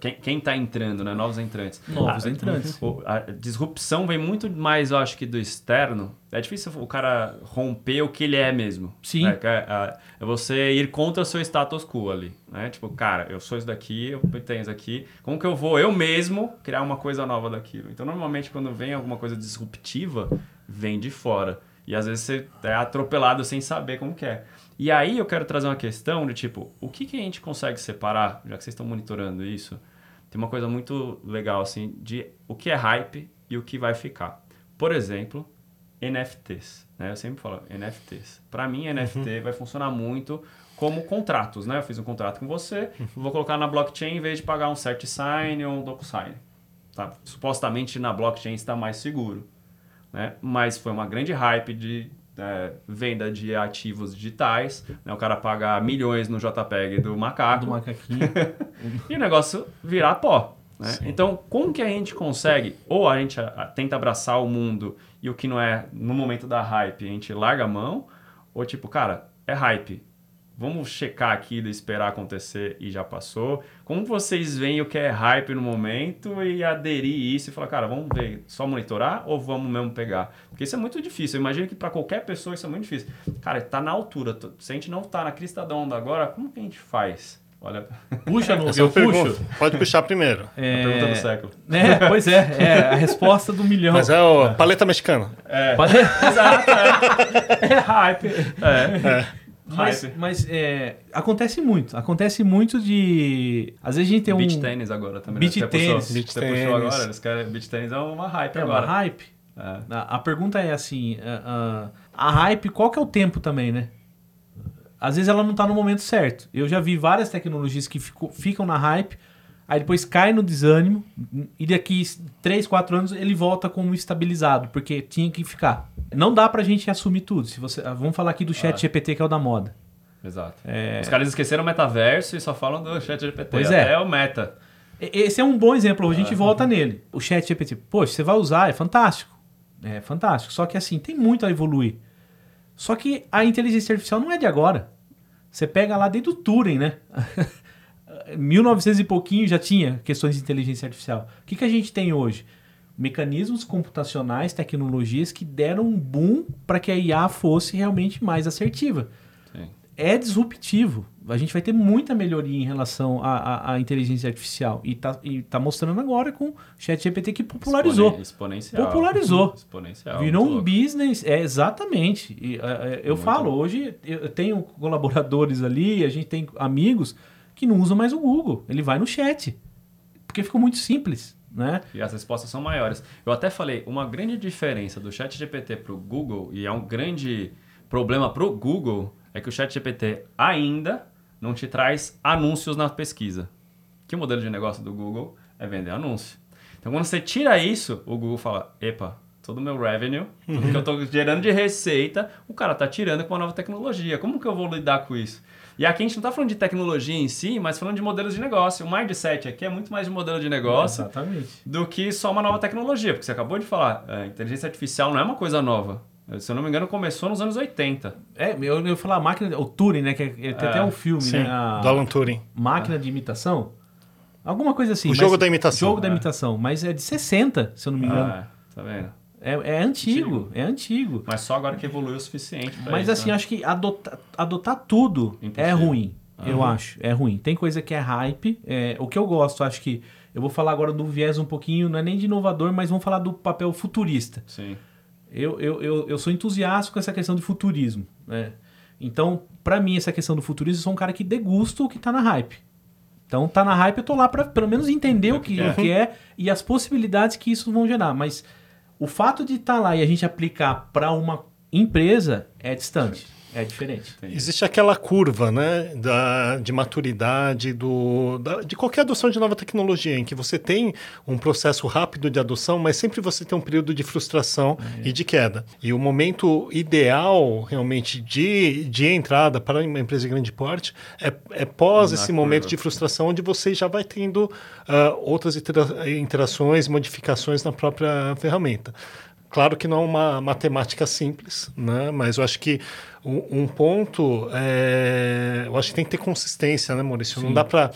Quem, quem tá entrando, né? Novos entrantes. Novos a, entrantes. A, disrupção vem muito mais, eu acho, que do externo. É difícil o cara romper o que ele é mesmo. Sim. Né? É, é, você ir contra o seu status quo ali. Né? Tipo, cara, eu sou isso daqui, eu tenho isso aqui. Como que eu vou, eu mesmo, criar uma coisa nova daquilo? Então, normalmente, quando vem alguma coisa disruptiva, vem de fora. E às vezes você é atropelado sem saber como que é. E aí eu quero trazer uma questão de tipo, o que, que a gente consegue separar, já que vocês estão monitorando isso, tem uma coisa muito legal assim de o que é hype e o que vai ficar. Por exemplo, NFTs. Né? Eu sempre falo NFTs. Para mim, NFT uhum. vai funcionar muito como contratos. Né? Eu fiz um contrato com você, uhum. vou colocar na blockchain em vez de pagar um CertSign ou um DocuSign. Tá? Supostamente na blockchain está mais seguro. Né? Mas foi uma grande hype de é, venda de ativos digitais, né? o cara paga milhões no JPEG do macaco. Do macaquinho. e o negócio virar pó. Né? Então, como que a gente consegue, ou a gente tenta abraçar o mundo e o que não é no momento da hype, a gente larga a mão, ou tipo, cara, é hype, Vamos checar aqui e esperar acontecer e já passou. Como vocês veem o que é hype no momento e aderir isso e falar, cara, vamos ver, só monitorar ou vamos mesmo pegar? Porque isso é muito difícil. Eu imagino que para qualquer pessoa isso é muito difícil. Cara, está na altura. Se a gente não está na crista da onda agora, como que a gente faz? Olha. Puxa no eu puxo. Pode puxar primeiro. É... A pergunta do século. É, pois é, é a resposta do milhão. Mas é o paleta mexicana. É. Exato, é. é hype. É. é. Mas, mas é, acontece muito. Acontece muito de. Às vezes a gente tem um. Beach tênis agora também. Beach né? tênis. Você puxou agora. Querem, beach tênis é uma hype é agora. É uma hype. É. A, a, pergunta é assim: a, a, a, hype, qual que é o tempo também, né? Às vezes ela não está no momento certo. Eu já vi várias tecnologias que fico, ficam na hype, aí depois cai no desânimo, e daqui 3, 4 anos ele volta como estabilizado, porque tinha que ficar. Não dá pra gente assumir tudo. Se você, ah, vamos falar aqui do chat ah. GPT, que é o da moda. Exato. É... Os caras esqueceram o metaverso e só falam do chat GPT. Pois é. É o meta. Esse é um bom exemplo, a gente ah. volta nele. O chat GPT, poxa, você vai usar, é fantástico. É fantástico. Só que assim, tem muito a evoluir. Só que a inteligência artificial não é de agora. Você pega lá desde o Turing, né? 1900 e pouquinho já tinha questões de inteligência artificial. O que, que a gente tem hoje? mecanismos computacionais, tecnologias que deram um boom para que a IA fosse realmente mais assertiva. Sim. É disruptivo. A gente vai ter muita melhoria em relação à, à, à inteligência artificial. E está tá mostrando agora com o ChatGPT que popularizou. Exponencial. Popularizou. Exponencial. Virou um business. É, exatamente. E, uh, eu muito falo, bom. hoje eu tenho colaboradores ali, a gente tem amigos que não usa mais o Google. Ele vai no chat. Porque ficou muito simples. Né? E as respostas são maiores. Eu até falei, uma grande diferença do chat GPT para o Google, e é um grande problema para o Google, é que o chat GPT ainda não te traz anúncios na pesquisa. Que o modelo de negócio do Google é vender anúncio. Então, quando você tira isso, o Google fala, epa, todo o meu revenue, tudo que eu estou gerando de receita, o cara está tirando com uma nova tecnologia. Como que eu vou lidar com isso? E aqui a gente não está falando de tecnologia em si, mas falando de modelos de negócio. O mindset aqui é muito mais de modelo de negócio Exatamente. do que só uma nova tecnologia. Porque você acabou de falar, a inteligência artificial não é uma coisa nova. Se eu não me engano, começou nos anos 80. É, eu, eu ia falar a máquina, o Turing, né? Que é, tem até um filme, Sim, né? A do Alan Turing. Máquina de imitação. Alguma coisa assim. O mas- jogo da imitação. Jogo da imitação. Mas é de 60, se eu não me engano. Ah, tá vendo? É, é antigo, é antigo. Mas só agora que evoluiu o suficiente. Mas isso, assim, né? acho que adotar, adotar tudo é Impossível. ruim. Eu acho, é ruim. Tem coisa que é hype. é, o que eu gosto, acho que. Eu vou falar agora do viés um pouquinho, não é nem de inovador, mas vamos falar do papel futurista. Sim. Eu, eu, eu, eu sou entusiasta com essa questão de futurismo. Né? Então, pra mim, essa questão do futurismo, eu sou um cara que degusta o que tá na hype. Então, tá na hype, eu tô lá pra pelo menos entender o que, o que é e as possibilidades que isso vão gerar. Mas o fato de estar lá e a gente aplicar pra uma empresa é distante, é diferente. Existe aquela curva né, da, de maturidade do, da- de qualquer adoção de nova tecnologia, em que você tem um processo rápido de adoção, mas sempre você tem um período de frustração e de queda. E o momento ideal, realmente, de, de entrada para uma empresa de grande porte é, é pós Na esse curva. momento de frustração, onde você já vai tendo ah, outras interações, modificações na própria ferramenta. Claro que não é uma matemática simples, né? mas eu acho que um, um ponto, é... eu acho que tem que ter consistência, né, Maurício? Não dá para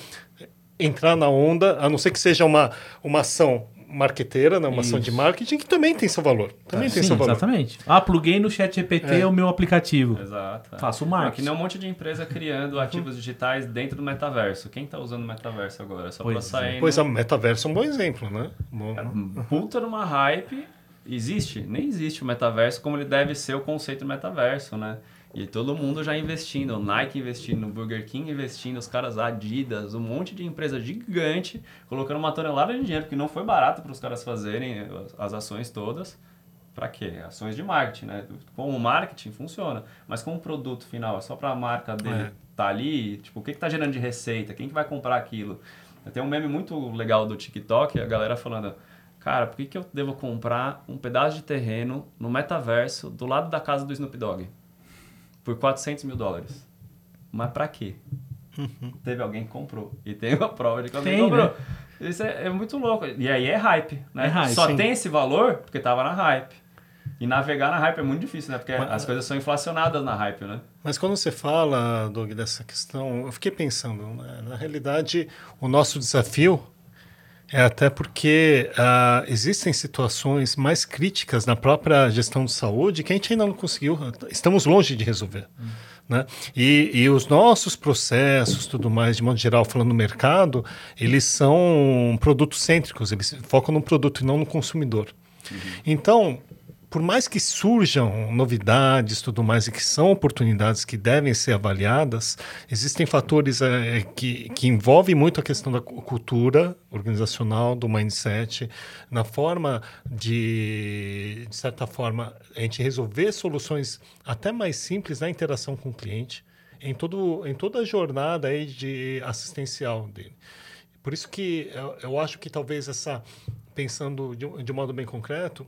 entrar na onda, a não ser que seja uma, uma ação marqueteira, né? uma ação de Isso. marketing, que também tem seu valor. Também tem Sim, seu valor. exatamente. Ah, pluguei no chat GPT o meu aplicativo. Exato. é. Faço o Não, marketing. Que nem um monte de empresa criando ativos digitais dentro do metaverso. Quem tá usando o metaverso agora? Só pra Pois é. sair. Pois no- a metaverso é um bom exemplo, né? Bom, puta numa hype. Existe? Nem existe o metaverso como ele deve ser o conceito do metaverso, né? E todo mundo já investindo, o Nike investindo, o Burger King investindo, os caras Adidas, um monte de empresa gigante colocando uma tonelada de dinheiro, porque não foi barato para os caras fazerem as- ações todas. Para quê? Ações de marketing, né? Com o marketing funciona, mas com o produto final, é só para a marca dele É. tá ali, tipo, o que que tá gerando de receita? Quem que vai comprar aquilo? Tem um meme muito legal do TikTok, a galera falando, cara, por que, que eu devo comprar um pedaço de terreno no metaverso do lado da casa do Snoop Dogg? Por 400 mil dólares. Mas pra quê? Teve alguém que comprou. E tem uma prova de que alguém Tem, comprou. né? Isso é, é muito louco. E aí é hype, né? É hype, Só sim. tem esse valor porque tava na hype. E navegar na hype é muito difícil, né? Porque as coisas são inflacionadas na hype, né? Mas quando você fala, Doug, dessa questão, eu fiquei pensando, né? na realidade, o nosso desafio é até porque ah, existem situações mais críticas na própria gestão de saúde que a gente ainda não conseguiu, estamos longe de resolver. Né? E, e os nossos processos, tudo mais, de modo geral, falando no mercado, eles são produtos cêntricos, eles focam no produto e não no consumidor. Então, por mais que surjam novidades, tudo mais, e que são oportunidades que devem ser avaliadas, existem fatores eh, que, que envolvem muito a questão da cu- cultura organizacional, do mindset, na forma de, de certa forma, a gente resolver soluções até mais simples na interação com o cliente, em, todo, em toda a jornada aí de assistencial dele. Por isso que eu, eu acho que talvez essa, pensando de, de um modo bem concreto,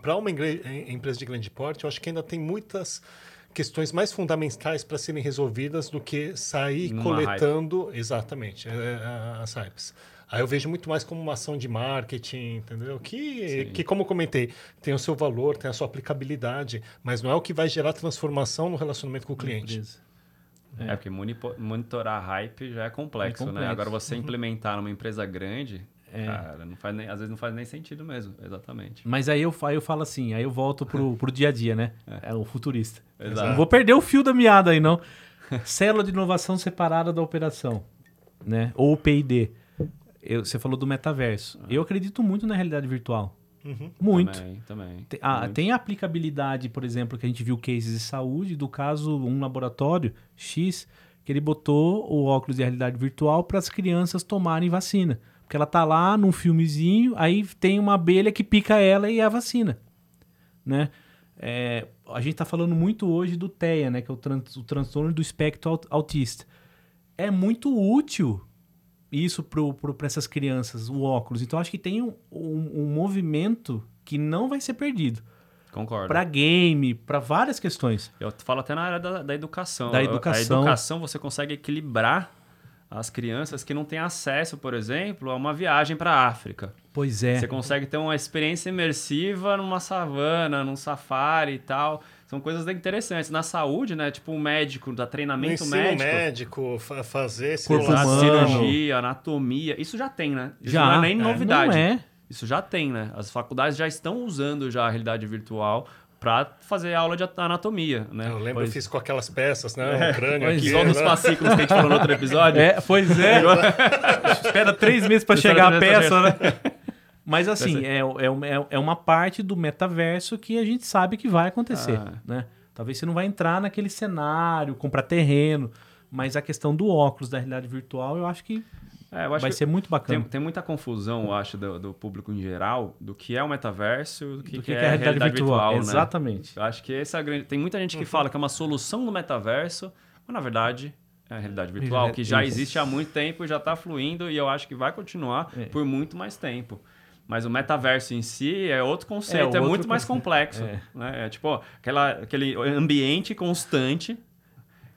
para uma empresa de grande porte, eu acho que ainda tem muitas questões mais fundamentais para serem resolvidas do que sair Numa coletando exatamente é, é, as hypes. Aí eu vejo muito mais como uma ação de marketing, entendeu? Que, Sim. que, como eu comentei, tem o seu valor, tem a sua aplicabilidade, mas não é o que vai gerar transformação no relacionamento com o cliente. Empresa. É, porque monitorar hype já é complexo, É complexo. né? Agora você implementar numa empresa grande, É. cara, não faz nem, às vezes não faz nem sentido mesmo, exatamente. Mas aí eu, aí eu falo assim, aí eu volto pro, pro dia a dia, né? É, o futurista. Exato. Não vou perder o fio da meada aí, não. Célula de inovação separada da operação, né? Ou o P&D. Eu- você falou do metaverso. Eu acredito muito na realidade virtual. Uhum. Muito. Também, também. Tem, ah, Muito. tem a aplicabilidade, por exemplo, que a gente viu cases de saúde, do caso um laboratório X que ele botou o óculos de realidade virtual para as crianças tomarem vacina. Porque ela tá lá num filmezinho, aí tem uma abelha que pica ela e é a vacina, né? É, a gente está falando muito hoje do TEA, né? Que é o, trans, o transtorno do espectro autista. É muito útil isso para essas crianças, o óculos. Então, acho que tem um, um, um movimento que não vai ser perdido. Concordo. Para game, para várias questões. Eu falo até na área da, da educação. Da educação. A educação você consegue equilibrar as crianças que não têm acesso, por exemplo, a uma viagem para a África. Pois é. Você consegue ter uma experiência imersiva numa savana, num safari e tal. São coisas interessantes. Na saúde, né? Tipo um médico, da treinamento no médico. médico, fazer cirurgia, anatomia. Isso já tem, né? Isso já. não é nem é, novidade. Não é. Isso já tem, né? As faculdades já estão usando já a realidade virtual para fazer aula de anatomia, né? Eu lembro, pois... eu fiz com aquelas peças, né? O crânio aqui. Só nos fascículos que a gente falou no outro episódio. É, pois é. Espera três meses para chegar a peça, né? Mas assim, é, é, é uma parte do metaverso que a gente sabe que vai acontecer, ah. né? Talvez você não vai entrar naquele cenário, comprar terreno, mas a questão do óculos da realidade virtual, eu acho que é, vai ser muito bacana. Tem, tem, muita confusão, eu acho, do, do, público em geral, do que é o metaverso, do que, do que, que é, é, a realidade, realidade virtual. virtual né? Exatamente. Eu acho que essa é a grande. Tem muita gente que uhum. fala que é uma solução do metaverso, mas na verdade é a realidade virtual, que já existe há muito tempo e já está fluindo, e eu acho que vai continuar é. por muito mais tempo. Mas o metaverso em si é outro conceito, é, é outro muito conceito. mais complexo. É. Né? é tipo aquela, aquele ambiente constante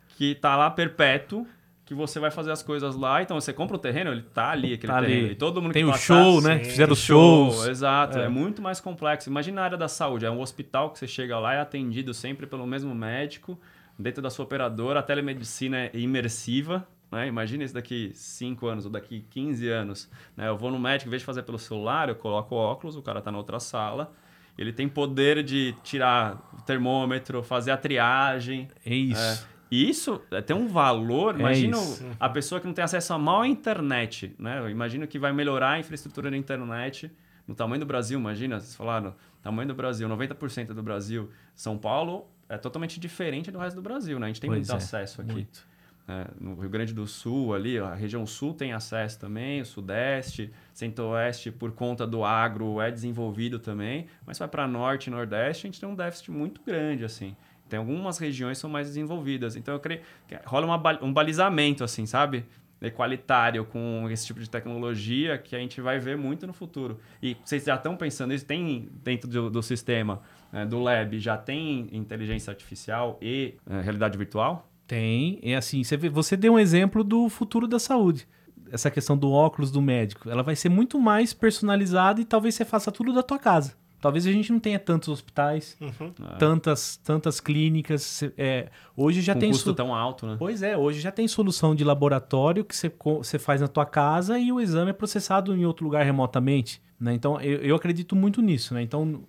que está lá perpétuo que você vai fazer as coisas lá. Então você compra o terreno, ele tá ali, aquele tá terreno. Ali. E todo mundo Tem que o show, né? Fizeram os shows. Show, exato. É. é. muito mais complexo. Imagina a área da saúde. É um hospital que você chega lá e é atendido sempre pelo mesmo médico, dentro da sua operadora. A telemedicina é imersiva. Né? Imagina isso daqui 5 anos ou daqui 15 anos. Né? Eu vou no médico, em vez de fazer pelo celular, eu coloco o óculos, o cara está na outra sala. Ele tem poder de tirar o termômetro, fazer a triagem. É isso. É. E isso é, tem um valor. É imagina a pessoa que não tem acesso a mal à internet. Né? Eu imagino que vai melhorar a infraestrutura da internet no tamanho do Brasil. Imagina, vocês falaram, tamanho do Brasil, 90% do Brasil. São Paulo é totalmente diferente do resto do Brasil. Né? A gente tem pois muito é, acesso aqui. Muito. É, no Rio Grande do Sul, ali, a região sul tem acesso também, o Sudeste, Centro-Oeste, por conta do agro, é desenvolvido também. Mas vai para Norte e Nordeste, a gente tem um déficit muito grande, assim. Tem algumas regiões que são mais desenvolvidas. Então eu creio que rola uma, um balizamento, assim, sabe? Equalitário com esse tipo de tecnologia que a gente vai ver muito no futuro. E vocês já estão pensando isso? Tem dentro do, do sistema né, do Lab, já tem inteligência artificial e é, realidade virtual? Tem. É assim, você, vê, você deu um exemplo do futuro da saúde. Essa questão do óculos do médico. Ela vai ser muito mais personalizada e talvez você faça tudo da tua casa. Talvez a gente não tenha tantos hospitais, uhum. tantas, tantas clínicas. É, hoje já Com tem. custo tão alto, né? Pois é, hoje já tem solução de laboratório que você, você faz na tua casa e o exame é processado em outro lugar remotamente. Né? Então, eu, eu acredito muito nisso. Né? Então,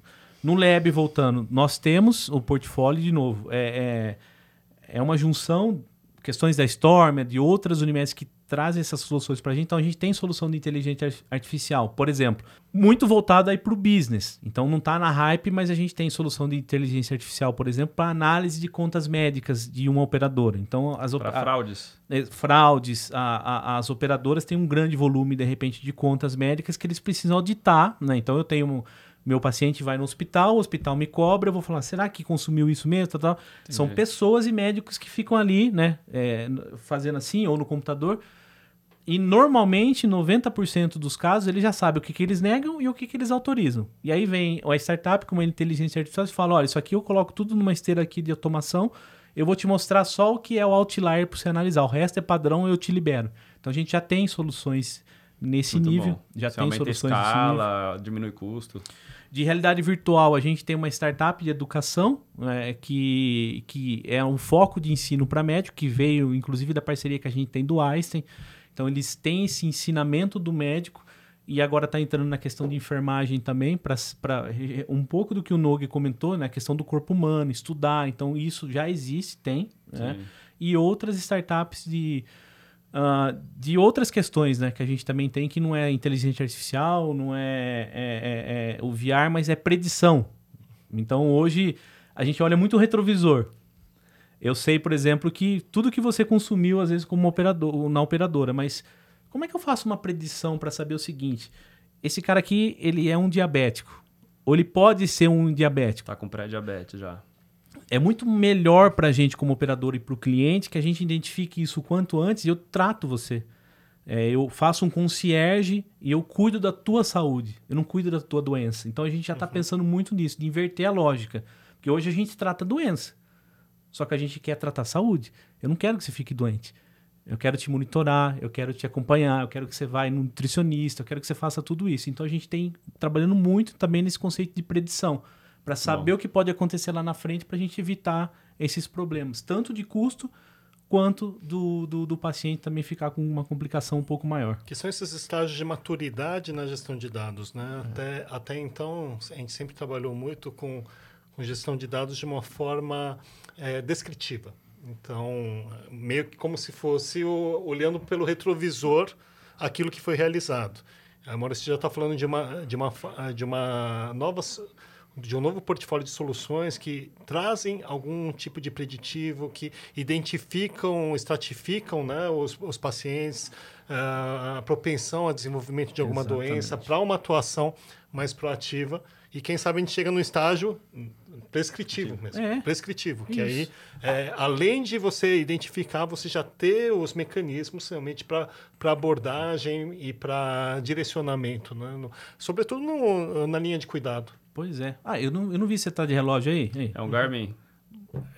no Lab, voltando, nós temos o portfólio de novo. É, é, é uma junção, questões da Storm, de outras universidades que trazem essas soluções para a gente. Então a gente tem solução de inteligência artificial, por exemplo, muito voltada aí para o business. Então não está na hype, mas a gente tem solução de inteligência artificial, por exemplo, para análise de contas médicas de uma operadora. Então as para fraudes, a, fraudes, a, a, as operadoras têm um grande volume de repente de contas médicas que eles precisam auditar, né? Então eu tenho meu paciente vai no hospital, o hospital me cobra, eu vou falar, será que consumiu isso mesmo? Tal, tal. São pessoas e médicos que ficam ali, né, é, fazendo assim, ou no computador, e normalmente, 90% dos casos, ele já sabe o que, que eles negam e o que, que eles autorizam. E aí vem a startup com uma inteligência artificial e fala: olha, isso aqui eu coloco tudo numa esteira aqui de automação, eu vou te mostrar só o que é o outlier para você analisar. O resto é padrão, eu te libero. Então a gente já tem soluções nesse Muito nível. Bom. Já você tem soluções escala, diminui custo. De realidade virtual, a gente tem uma startup de educação né, que, que é um foco de ensino para médico, que veio inclusive da parceria que a gente tem do Einstein. Então eles têm esse ensinamento do médico e agora está entrando na questão de enfermagem também, para um pouco do que o Nogue comentou, né, questão do corpo humano, estudar. Então isso já existe, tem. Né? E outras startups de, uh, de outras questões né, que a gente também tem, que não é inteligência artificial, não é, é, é, é o VR, mas é predição. Então hoje a gente olha muito o retrovisor. Eu sei, por exemplo, que tudo que você consumiu, às vezes, como operador, na operadora, mas como é que eu faço uma predição para saber o seguinte? Esse cara aqui, ele é um diabético. Ou ele pode ser um diabético. Tá com pré-diabetes já. É muito melhor para a gente como operador e para o cliente que a gente identifique isso quanto antes e eu trato você. É, eu faço um concierge e eu cuido da tua saúde. Eu não cuido da tua doença. Então a gente já está uhum. pensando muito nisso, de inverter a lógica. Porque hoje a gente trata doença. Só que a gente quer tratar saúde. Eu não quero que você fique doente. Eu quero te monitorar, eu quero te acompanhar, eu quero que você vá no nutricionista, eu quero que você faça tudo isso. Então a gente tem trabalhando muito também nesse conceito de predição, para saber Bom. o que pode acontecer lá na frente para a gente evitar esses problemas, tanto de custo quanto do, do, do, paciente também ficar com uma complicação um pouco maior. Que são esses estágios de maturidade na gestão de dados, né? É. Até, até então, a gente sempre trabalhou muito com, com gestão de dados de uma forma é, descritiva. Então, meio que como se fosse o, olhando pelo retrovisor aquilo que foi realizado. A Maurício já está falando de uma, de, uma, de uma nova de um novo portfólio de soluções que trazem algum tipo de preditivo, que identificam, estratificam né, os, os pacientes, uh, a propensão a desenvolvimento de alguma Exatamente. doença, para uma atuação mais proativa. E quem sabe a gente chega no estágio prescritivo mesmo. É. Prescritivo. Que aí, é, além de você identificar, você já ter os mecanismos realmente para abordagem e para direcionamento. Né? No, sobretudo no, na linha de cuidado. Pois é. Ah, eu não, eu não vi você tá de relógio aí. aí. É um Garmin.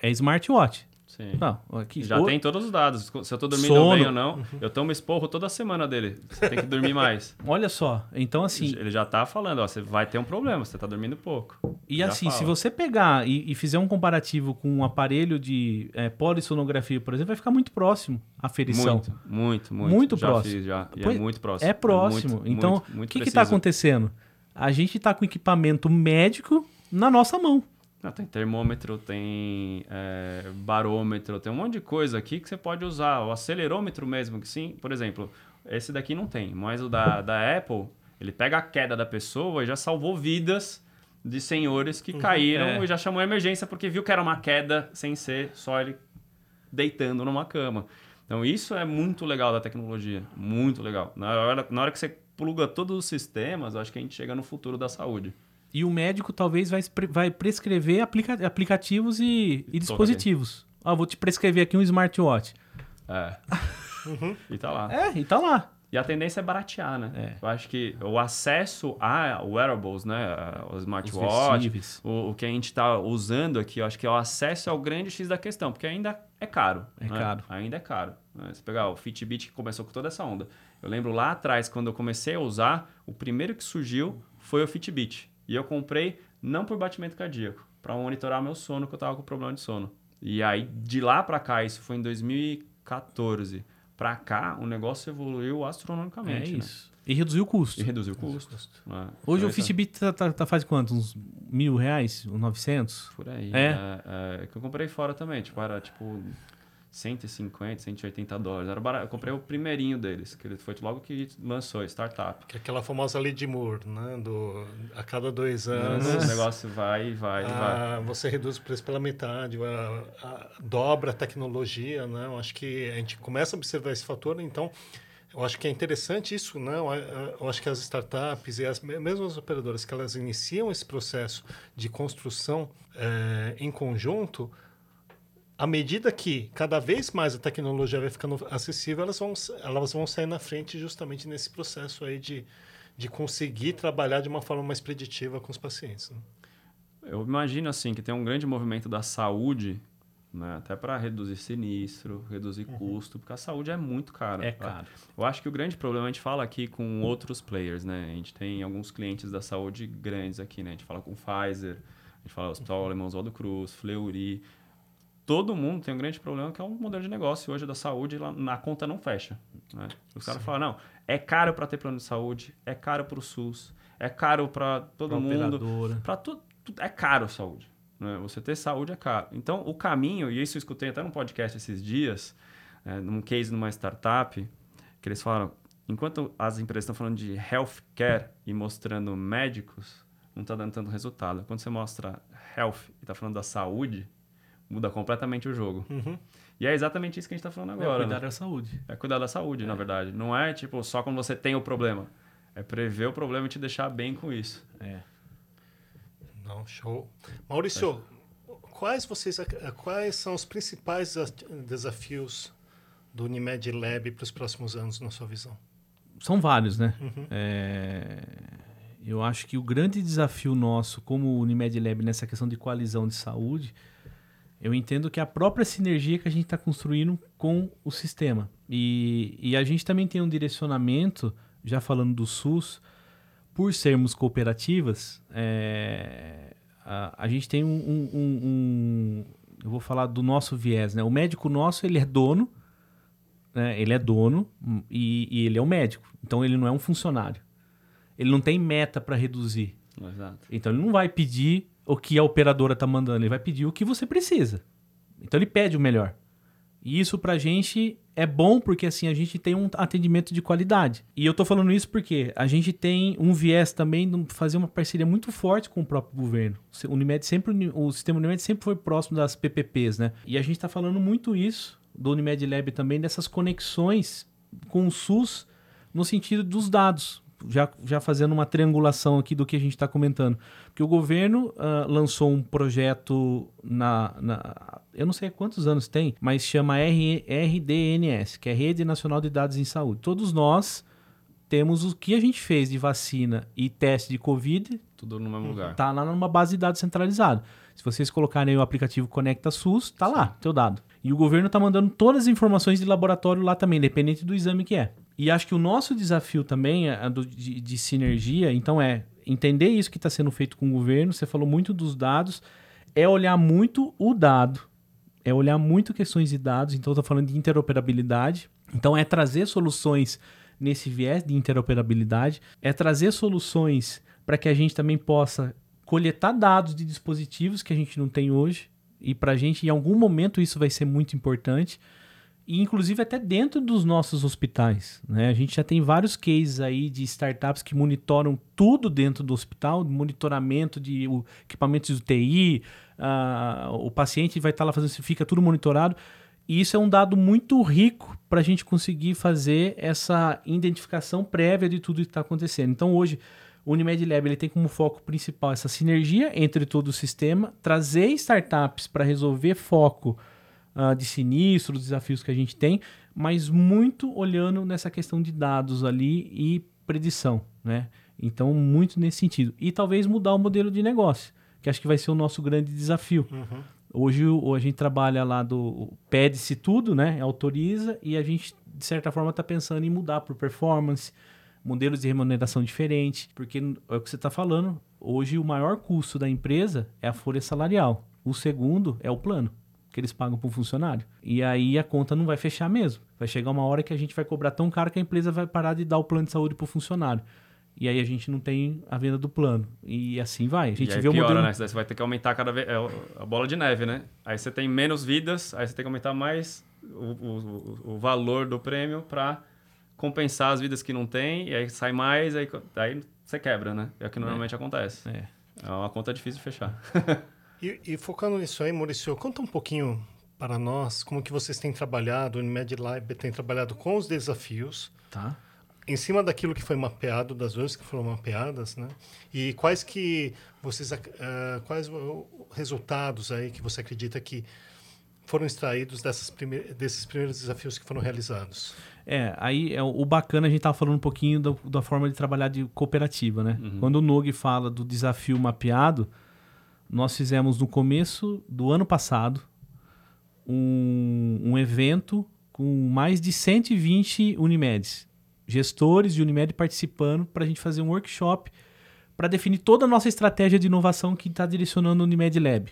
É smartwatch. Sim. Não, aqui, Já o... tem todos os dados. Se eu tô dormindo Sono. bem ou não. Uhum. Eu tomo esporro toda semana dele. Você tem que dormir mais. Olha só. Então, assim. Ele já tá falando, ó, você vai ter um problema, você tá dormindo pouco. E já assim, fala. se você pegar e, e, fizer um comparativo com um aparelho de é, polissonografia, por exemplo, vai ficar muito próximo a ferição. Muito, muito, muito. Muito já próximo. Fiz, já. E é muito próximo. É próximo. É muito, então, o que está acontecendo? A gente está com equipamento médico na nossa mão. Ah, tem termômetro, tem é, barômetro, tem um monte de coisa aqui que você pode usar. O acelerômetro mesmo, que sim, por exemplo, esse daqui não tem, mas o da, da Apple, ele pega a queda da pessoa e já salvou vidas de senhores que uhum, caíram é. e já chamou a emergência porque viu que era uma queda sem ser só ele deitando numa cama. Então isso é muito legal da tecnologia, muito legal. Na hora, na hora que você pluga todos os sistemas, acho que a gente chega no futuro da saúde. E o médico talvez vai, vai prescrever aplica aplicativos e, e dispositivos. Ah, vou te prescrever aqui um smartwatch. É. uhum. E tá lá. É, e tá lá. E a tendência é baratear, né? É. Eu acho que o acesso a wearables, né? Os smartwatches, o, o, que a gente está usando aqui, eu acho que o acesso é o grande X da questão, porque ainda é caro. É né? caro. Ainda é caro. Né? Se pegar o Fitbit que começou com toda essa onda. Eu lembro lá atrás, quando eu comecei a usar, o primeiro que surgiu foi o Fitbit. E eu comprei não por batimento cardíaco, para monitorar meu sono, que eu tava com problema de sono. E aí, de lá para cá, isso foi em 2014. Para cá, o negócio evoluiu astronomicamente. É né? isso. Né? E reduziu o custo. E reduziu o custo. É. Hoje então, o Fitbit tá, tá, tá, faz quanto? Uns mil reais? Uns 900? Por aí. É? é, é que eu comprei fora também. Tipo, era tipo 150, 180 dólares. Era barato. Eu comprei o primeirinho deles, que ele foi logo que lançou, startup. Que é aquela famosa lei de Moore, né? Do, a cada dois anos. o negócio vai, vai, a, vai. Você reduz o preço pela metade, a, a, dobra a tecnologia, né? Eu acho que a gente começa a observar esse fator, então. Eu acho que é interessante isso, né? Eu acho que as startups e as mesmo as operadoras que elas iniciam esse processo de construção é, em conjunto, à medida que cada vez mais a tecnologia vai ficando acessível, elas vão, elas vão sair na frente justamente nesse processo aí de, de conseguir trabalhar de uma forma mais preditiva com os pacientes. Né? Eu imagino assim que tem um grande movimento da saúde, né, até para reduzir sinistro, reduzir uhum. custo, porque a saúde é muito cara. É caro. Eu acho que o grande problema a gente fala aqui com outros players, né? A gente tem alguns clientes da saúde grandes aqui, né? A gente fala com Pfizer, a gente fala Hospital Alemão Oswaldo Cruz, Fleury todo mundo tem um grande problema que é um modelo de negócio hoje da saúde na conta não fecha. Né? Os caras falam, não, é caro para ter plano de saúde, é caro para o SUS, é caro para todo pra mundo, para tudo, é caro a saúde. Né? Você ter saúde é caro. Então o caminho, e isso eu escutei até num podcast esses dias, é, num case numa startup, que eles falaram, enquanto as empresas estão falando de healthcare e mostrando médicos, não está dando tanto resultado. Quando você mostra health e está falando da saúde, Muda completamente o jogo. Uhum. E é exatamente isso que a gente está falando agora. É cuidar né? da saúde. É cuidar da saúde, é. na verdade. Não é tipo só quando você tem o problema. É prever o problema e te deixar bem com isso. É. Não, show. Maurício, quais vocês quais são os principais desafios do Unimed Lab para os próximos anos, na sua visão? São vários, né? Uhum. É, eu acho que o grande desafio nosso como Unimed Lab nessa questão de coalizão de saúde, eu entendo que é a própria sinergia que a gente está construindo com o sistema. E, e a gente também tem um direcionamento, já falando do SUS, por sermos cooperativas, é, a, a, gente tem um, um, um, um, Eu vou falar do nosso viés, né? O médico nosso, ele é dono, né? ele é dono e, e ele é um médico. Então ele não é um funcionário. Ele não tem meta para reduzir. Exato. Então ele não vai pedir o que a operadora está mandando, ele vai pedir o que você precisa. Então ele pede o melhor. E isso pra gente é bom porque assim a gente tem um atendimento de qualidade. E eu tô falando isso porque a gente tem um viés também de fazer uma parceria muito forte com o próprio governo. O Unimed sempre o sistema Unimed sempre foi próximo das PPPs, né? E a gente está falando muito isso do Unimed Lab também dessas conexões com o SUS no sentido dos dados já, já fazendo uma triangulação aqui do que a gente está comentando. Porque o governo uh, lançou um projeto na, na, Eu não sei quantos anos tem, mas chama R, RDNS, que é Rede Nacional de Dados em Saúde. Todos nós temos o que a gente fez de vacina e teste de Covid. Tudo no mesmo lugar. Tá lá numa base de dados centralizada. Se vocês colocarem o aplicativo Conecta SUS, tá lá, teu dado. E o governo tá mandando todas as informações de laboratório lá também, independente do exame que é. E acho que o nosso desafio também é do, de, de sinergia, então é entender isso que está sendo feito com o governo. Você falou muito dos dados, é olhar muito o dado, é olhar muito questões de dados. Então, estou falando de interoperabilidade. Então, é trazer soluções nesse viés de interoperabilidade, é trazer soluções para que a gente também possa coletar dados de dispositivos que a gente não tem hoje. E para a gente, em algum momento, isso vai ser muito importante e inclusive até dentro dos nossos hospitais. Né? A gente já tem vários cases aí de startups que monitoram tudo dentro do hospital, monitoramento de equipamentos de UTI, uh, o paciente vai estar tá lá fazendo, fica tudo monitorado. E isso é um dado muito rico para a gente conseguir fazer essa identificação prévia de tudo que está acontecendo. Então hoje o Unimed Lab ele tem como foco principal essa sinergia entre todo o sistema, trazer startups para resolver foco uh, de sinistro, dos desafios que a gente tem, mas muito olhando nessa questão de dados ali e predição, né? Então, muito nesse sentido. E talvez mudar o modelo de negócio, que acho que vai ser o nosso grande desafio. Uhum. Hoje a gente trabalha lá do. pede-se tudo, né? Autoriza, e a gente, de certa forma, está pensando em mudar por performance, modelos de remuneração diferentes, porque é o que você está falando. Hoje o maior custo da empresa é a folha salarial. O segundo é o plano que eles pagam para o funcionário. E aí a conta não vai fechar mesmo. Vai chegar uma hora que a gente vai cobrar tão caro que a empresa vai parar de dar o plano de saúde para o funcionário. E aí a gente não tem a venda do plano. E assim vai. A gente e aí vê piora, o modelo... né? Você vai ter que aumentar cada vez... É a bola de neve, né? Aí você tem menos vidas, aí você tem que aumentar mais o, o, o valor do prêmio para compensar as vidas que não tem, e aí sai mais, aí, aí você quebra, né? É o que normalmente é. acontece. É. é uma conta difícil de fechar. E, e, focando nisso aí, Maurício, conta um pouquinho para nós como que vocês têm trabalhado, o Unimed Lab tem trabalhado com os desafios. Tá. Em cima daquilo que foi mapeado, das vezes que foram mapeadas, né? E quais que vocês, uh, quais os resultados aí que você acredita que foram extraídos dessas prime desses primeiros desafios que foram realizados? É, aí é, o bacana a gente estava falando um pouquinho do, da forma de trabalhar de cooperativa, né? Uhum. Quando o Nog fala do desafio mapeado, nós fizemos no começo do ano passado um, um evento com mais de 120 Unimedes, gestores de Unimed participando para a gente fazer um workshop para definir toda a nossa estratégia de inovação que está direcionando o Unimed Lab.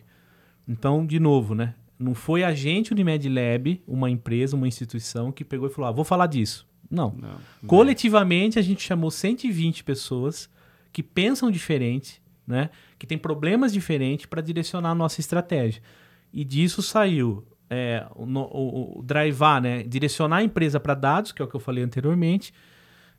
Então, de novo, né? Não foi a gente, Unimed Lab, uma empresa, uma instituição, que pegou e falou: ah, vou falar disso. Não. não, não. Coletivamente, a gente chamou 120 pessoas que pensam diferente, né? Que tem problemas diferentes para direcionar a nossa estratégia. E disso saiu é, o, o, o drivar, né? Direcionar a empresa para dados, que é o que eu falei anteriormente.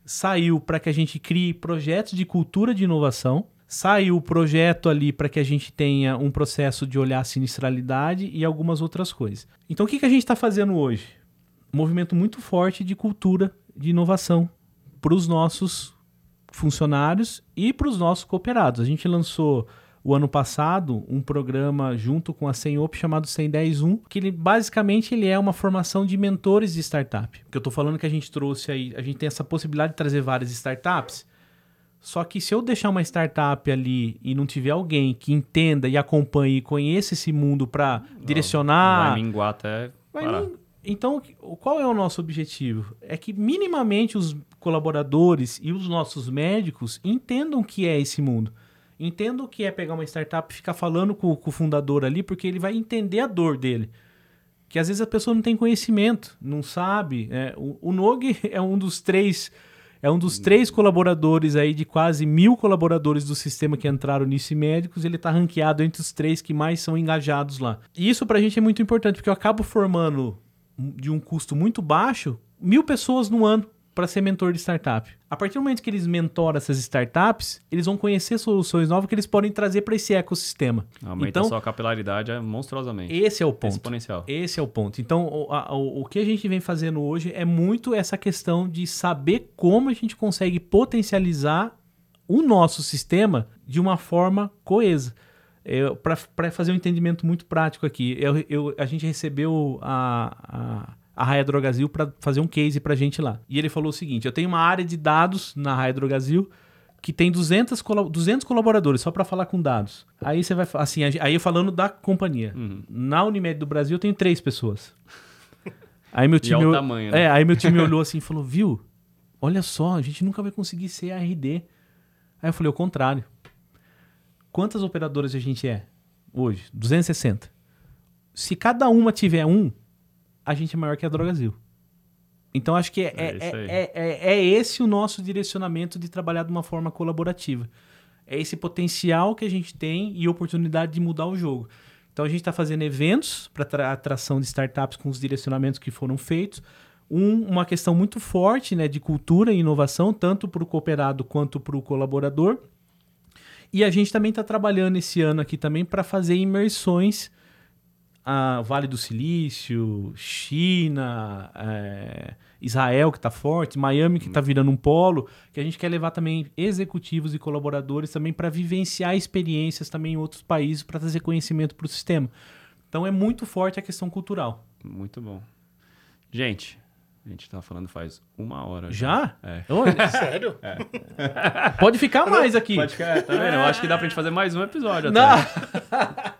Saiu para que a gente crie projetos de cultura de inovação. Sai o projeto ali para que a gente tenha um processo de olhar a sinistralidade e algumas outras coisas. Então, o que, que a gente está fazendo hoje? Um movimento muito forte de cultura, de inovação para os nossos funcionários e para os nossos cooperados. A gente lançou o ano passado um programa junto com a Senhop chamado 110.1, que ele, basicamente ele é uma formação de mentores de startup. Que eu estou falando que a gente trouxe aí, a gente tem essa possibilidade de trazer várias startups. Só que se eu deixar uma startup ali e não tiver alguém que entenda e acompanhe e conheça esse mundo para direcionar, vai minguar até vai min... Então, qual é o nosso objetivo? É que minimamente os colaboradores e os nossos médicos entendam o que é esse mundo. Entendo que é pegar uma startup e ficar falando com, com, o fundador ali, porque ele vai entender a dor dele. Que às vezes a pessoa não tem conhecimento, não sabe. É, o, o Nog é um dos três. É um dos três colaboradores aí de quase mil colaboradores do sistema que entraram nisso médicos. Ele está ranqueado entre os três que mais são engajados lá. E isso para a gente é muito importante, porque eu acabo formando de um custo muito baixo mil pessoas no ano para ser mentor de startup. A partir do momento que eles mentoram essas startups, eles vão conhecer soluções novas que eles podem trazer para esse ecossistema. Aumenta então, a sua capilaridade é monstruosamente. Esse é o ponto. Exponencial. Esse é o ponto. Então, o, a, o, que a gente vem fazendo hoje é muito essa questão de saber como a gente consegue potencializar o nosso sistema de uma forma coesa. Para fazer um entendimento muito prático aqui, eu, eu, a gente recebeu a, a a Raia Drogazil para fazer um case para gente lá. E ele falou o seguinte: eu tenho uma área de dados na Raia Drogazil que tem 200, 200 colaboradores só para falar com dados. Aí você vai assim, aí falando da companhia. Uhum. Na Unimed do Brasil eu tenho três pessoas. Aí meu time, e é o tamanho, né? é, aí meu time olhou assim e falou: "Viu? Olha só, a gente nunca vai conseguir ser ARD". Aí eu falei: "O contrário. Quantas operadoras a gente é hoje? 260. Se cada uma tiver um, a gente é maior que a Drogazil. Então acho que é, é, é, é, é, esse o nosso direcionamento de trabalhar de uma forma colaborativa. É esse potencial que a gente tem e oportunidade de mudar o jogo. Então a gente está fazendo eventos para atração de startups com os direcionamentos que foram feitos. Um, uma questão muito forte né, de cultura e inovação, tanto para o cooperado quanto para o colaborador. E a gente também está trabalhando esse ano aqui também para fazer imersões a Vale do Silício, China, é, Israel que está forte, Miami que está virando um polo, que a gente quer levar também executivos e colaboradores também para vivenciar experiências também em outros países para trazer conhecimento para o sistema. Então é muito forte a questão cultural. Muito bom. Gente, a gente tá falando faz uma hora. Já? É. Sério? É. Pode ficar mais aqui. Pode ficar, tá vendo? Eu acho que dá pra gente fazer mais um episódio até.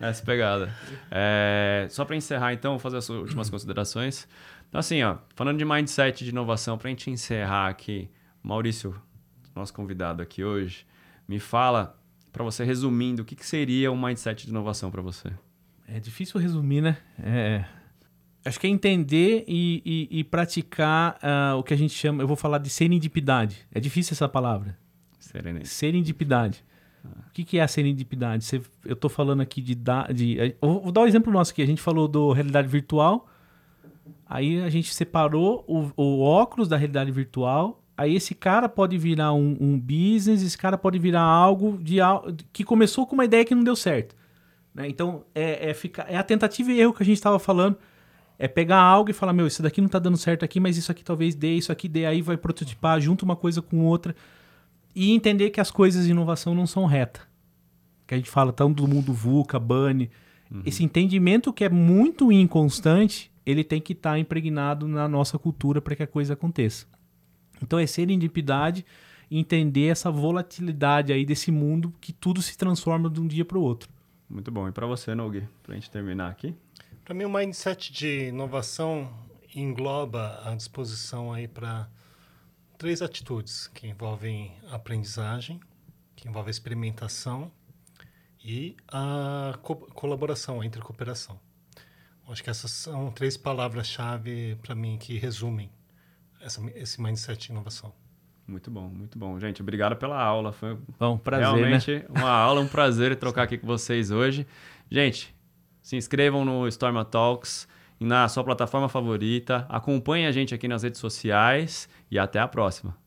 Essa pegada. É, só pra encerrar, então, vou fazer as últimas considerações. Então, assim, ó, falando de mindset de inovação, pra gente encerrar aqui, Maurício, nosso convidado aqui hoje, me fala, para você resumindo, o que, que seria um mindset de inovação para você? É difícil resumir, né? É Acho que é entender e, e, e praticar uh, o que a gente chama, eu vou falar de serendipidade. É difícil essa palavra. Serendipidade. Serendipidade. Ah. O que, que é a serendipidade? Você, eu estou falando aqui de, de. Eh, vou dar um exemplo nosso aqui. A gente falou do realidade virtual. Aí a gente separou o, o óculos da realidade virtual. Aí esse cara pode virar um, um business, esse cara pode virar algo de, que começou com uma ideia que não deu certo. Né? Então é, é, ficar, é a tentativa e erro que a gente estava falando é pegar algo e falar, meu, isso daqui não tá dando certo aqui, mas isso aqui talvez dê, isso aqui dê, aí vai prototipar, junto uma coisa com outra. E entender que as coisas de inovação não são reta. Que a gente fala tanto do mundo VUCA, BANI. Uhum. Esse entendimento que é muito inconstante, ele tem que estar tá impregnado na nossa cultura para que a coisa aconteça. Então é serendipidade entender essa volatilidade aí desse mundo que tudo se transforma de um dia para o outro. Muito bom. E para você, Nogue, para a gente terminar aqui? Para mim, o mindset de inovação engloba a disposição aí para três atitudes que envolvem aprendizagem, que envolve a experimentação e a co colaboração, a intercooperação. Acho que essas são três palavras-chave para mim que resumem essa, esse mindset de inovação. Muito bom, muito bom. Gente, obrigado pela aula. Foi bom, prazer, né? realmente né? uma aula, um prazer trocar aqui com vocês hoje. Gente, se inscrevam no Storma Talks na sua plataforma favorita. Acompanhe a gente aqui nas redes sociais e até a próxima.